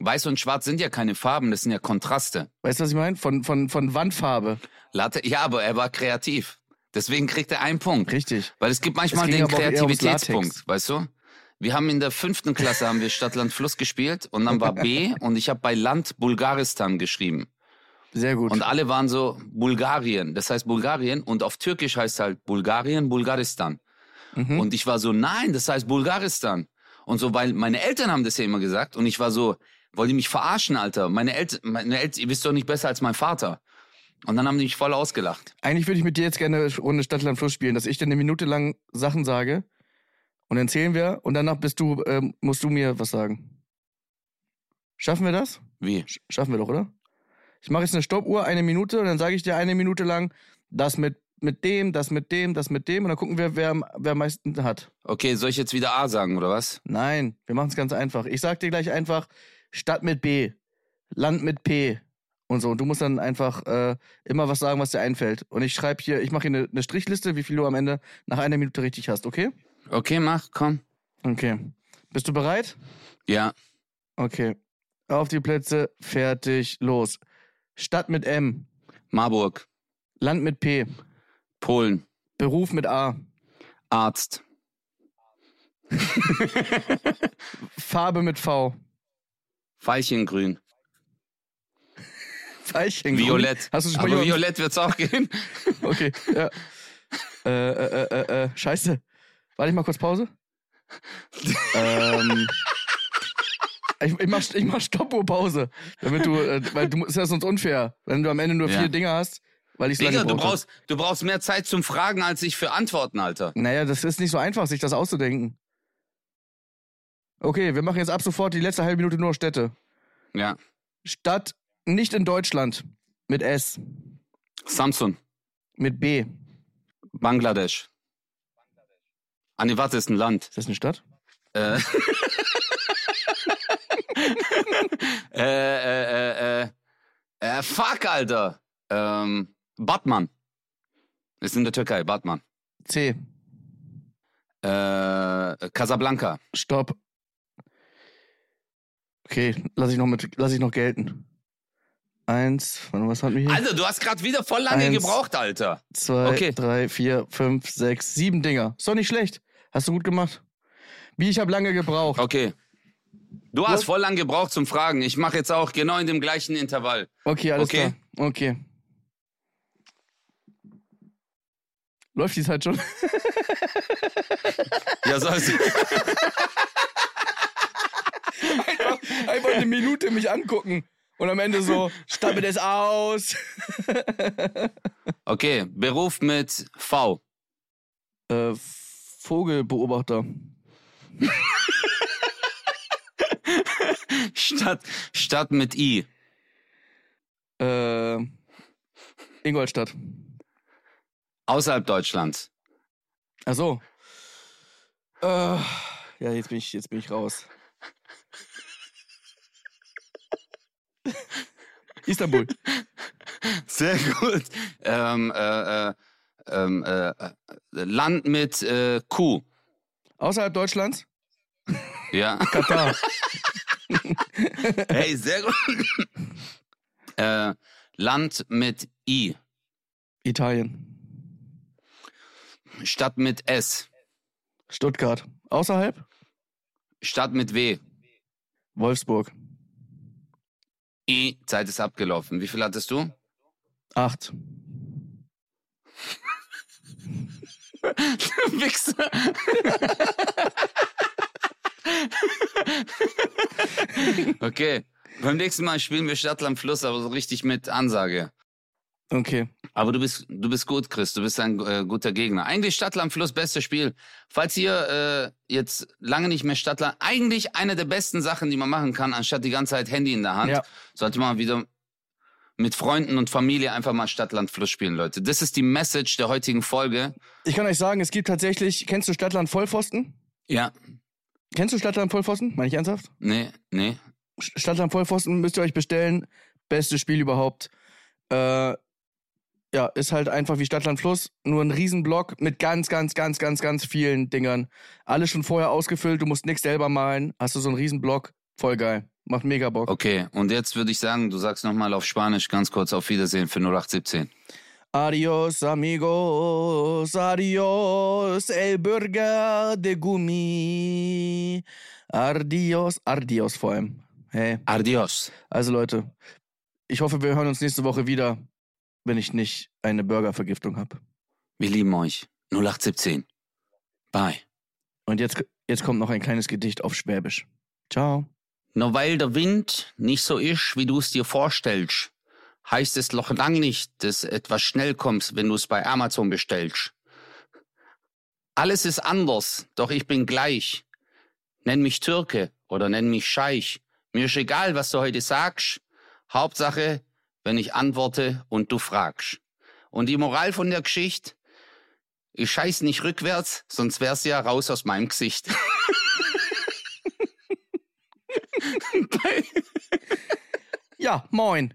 Weiß und Schwarz sind ja keine Farben, das sind ja Kontraste. Weißt du, was ich meine? Von, von, von Wandfarbe. Latte, ja, aber er war kreativ. Deswegen kriegt er einen Punkt. Richtig. Weil es gibt manchmal Es den Kreativitätspunkt, weißt du? Wir haben in der fünften Klasse haben wir Stadt, Land, Fluss gespielt und dann war B *laughs* und ich habe bei Land Bulgaristan geschrieben. Sehr gut. Und alle waren so Bulgarien, das heißt Bulgarien und auf Türkisch heißt halt Bulgarien, Bulgaristan. Mhm. Und ich war so, nein, das heißt Bulgaristan. Und so, weil meine Eltern haben das ja immer gesagt und ich war so, wollt ihr mich verarschen, Alter? Meine Eltern, meine Eltern, ihr wisst doch nicht besser als mein Vater. Und dann haben die mich voll ausgelacht. Eigentlich würde ich mit dir jetzt gerne eine Runde Stadtland Fluss spielen, dass ich dir eine Minute lang Sachen sage Und dann zählen wir und danach bist du, ähm, musst du mir was sagen. Schaffen wir das? Wie? Sch- Schaffen wir doch, oder? Ich mache jetzt eine Stoppuhr, eine Minute, und dann sage ich dir eine Minute lang, das mit, mit dem, das mit dem, das mit dem, und dann gucken wir, wer, am- wer am meisten hat. Okay, soll ich jetzt wieder A sagen, oder was? Nein, wir machen es ganz einfach. Ich sag dir gleich einfach Stadt mit B, Land mit P und so. Und du musst dann einfach äh, immer was sagen, was dir einfällt. Und ich schreibe hier, ich mache hier eine, eine Strichliste, wie viel du am Ende nach einer Minute richtig hast, okay? Okay, mach, komm. Okay. Bist du bereit? Ja. Okay. Auf die Plätze, fertig, los. Stadt mit M, Marburg, Land mit P, Polen, Beruf mit A, Arzt, *laughs* Farbe mit V, Veilchengrün, *laughs* Veilchen. Violett. Hast du schon Aber Violett wird's auch gehen. *laughs* Okay, ja. äh, äh, äh, äh, äh, scheiße. Warte ich mal kurz Pause? ähm, ich, ich, mach, ich mach Stoppuhr-Pause. Damit du, äh, weil du ist ja sonst unfair, wenn du am Ende nur Ja. vier Dinge hast, weil ich Digga, du gebraucht hab. brauchst, du brauchst mehr Zeit zum Fragen als ich für Antworten, Alter. Naja, das ist nicht so einfach, sich das auszudenken. Okay, wir machen jetzt ab sofort die letzte halbe Minute nur Städte. Ja. Stadt nicht in Deutschland. Mit S. Samsung, Mit B. Ist Bangladesch. Ah, nee, warte, ist ein Land. das eine Stadt? Äh, *laughs* äh, äh, äh, äh, äh, fuck, Alter. Ähm, Batman. Ist in der Türkei, Batman. C. Äh, Casablanca. Stopp. Okay, lass ich noch mit, lass ich noch gelten. Eins, was hatten wir hier? Alter, du hast gerade wieder voll lange Eins. gebraucht, Alter. Zwei, okay. drei, vier, fünf, sechs, sieben Dinger. Ist doch nicht schlecht. Hast du gut gemacht. Wie ich habe lange gebraucht. Okay. Du hast voll lang gebraucht zum Fragen. Ich mache jetzt auch genau in dem gleichen Intervall. Okay, alles Okay. klar. Okay. Läuft die Zeit schon? *laughs* Ja, so ist einfach, einfach eine Minute mich angucken. Und am Ende so, stammelt es aus. Okay, Beruf mit V. äh, Vogelbeobachter. *laughs* Stadt, Stadt mit I. Äh, Ingolstadt. Außerhalb Deutschlands. Ach so. Äh, ja, jetzt bin ich, jetzt bin ich raus. *laughs* Istanbul. Sehr gut. Ähm, äh, äh, ähm, äh, äh, Land mit äh, Q. Außerhalb Deutschlands? Ja. Katar. *laughs* Hey, sehr gut. äh, Land mit I. Italien. Stadt mit S. Stuttgart. Außerhalb? Stadt mit W. Wolfsburg. I. Zeit ist abgelaufen. Wie viel hattest du? Acht. *laughs* Wichser. *laughs* *laughs* okay. Beim nächsten Mal spielen wir Stadtland Fluss, aber so richtig mit Ansage. Okay. Aber du bist, du bist gut, Chris. Du bist ein äh, guter Gegner. Eigentlich Stadtland Fluss, bestes Spiel. Falls ihr äh, jetzt lange nicht mehr Stadtland, eigentlich eine der besten Sachen, die man machen kann, anstatt die ganze Zeit Handy in der Hand, Ja. sollte man wieder mit Freunden und Familie einfach mal Stadtland Fluss spielen, Leute. Das ist die Message der heutigen Folge. Ich kann euch sagen, es gibt tatsächlich, kennst du Stadtland Vollpfosten? Ja. Kennst du Stadtland Vollpfosten? Meine ich ernsthaft? Nee, nee. Stadtland Vollpfosten müsst ihr euch bestellen. Bestes Spiel überhaupt. Äh, ja, ist halt einfach wie Stadtland Fluss. Nur ein Riesenblock mit ganz, ganz, ganz, ganz, ganz vielen Dingern. Alles schon vorher ausgefüllt. Du musst nichts selber malen. Hast du so einen Riesenblock. Voll geil. Macht mega Bock. Okay, und jetzt würde ich sagen, du sagst nochmal auf Spanisch ganz kurz auf Wiedersehen für 0817. Adios, amigos. Adios, el Burger de Gummi. Adios. Adios vor allem. Hey. Adios. Also Leute, ich hoffe, wir hören uns nächste Woche wieder, wenn ich nicht eine Burgervergiftung habe. Wir lieben euch. 0817. Bye. Und jetzt, jetzt kommt noch ein kleines Gedicht auf Schwäbisch. Ciao. Nur weil der Wind nicht so ist, wie du es dir vorstellst, heißt es noch lang nicht, dass etwas schnell kommst, wenn du es bei Amazon bestellst. Alles ist anders, doch ich bin gleich. Nenn mich Türke oder nenn mich Scheich. Mir ist egal, was du heute sagst. Hauptsache, wenn ich antworte und du fragst. Und die Moral von der Geschichte, ich scheiß nicht rückwärts, sonst wär's ja raus aus meinem Gesicht. *laughs* *laughs* Ja, moin.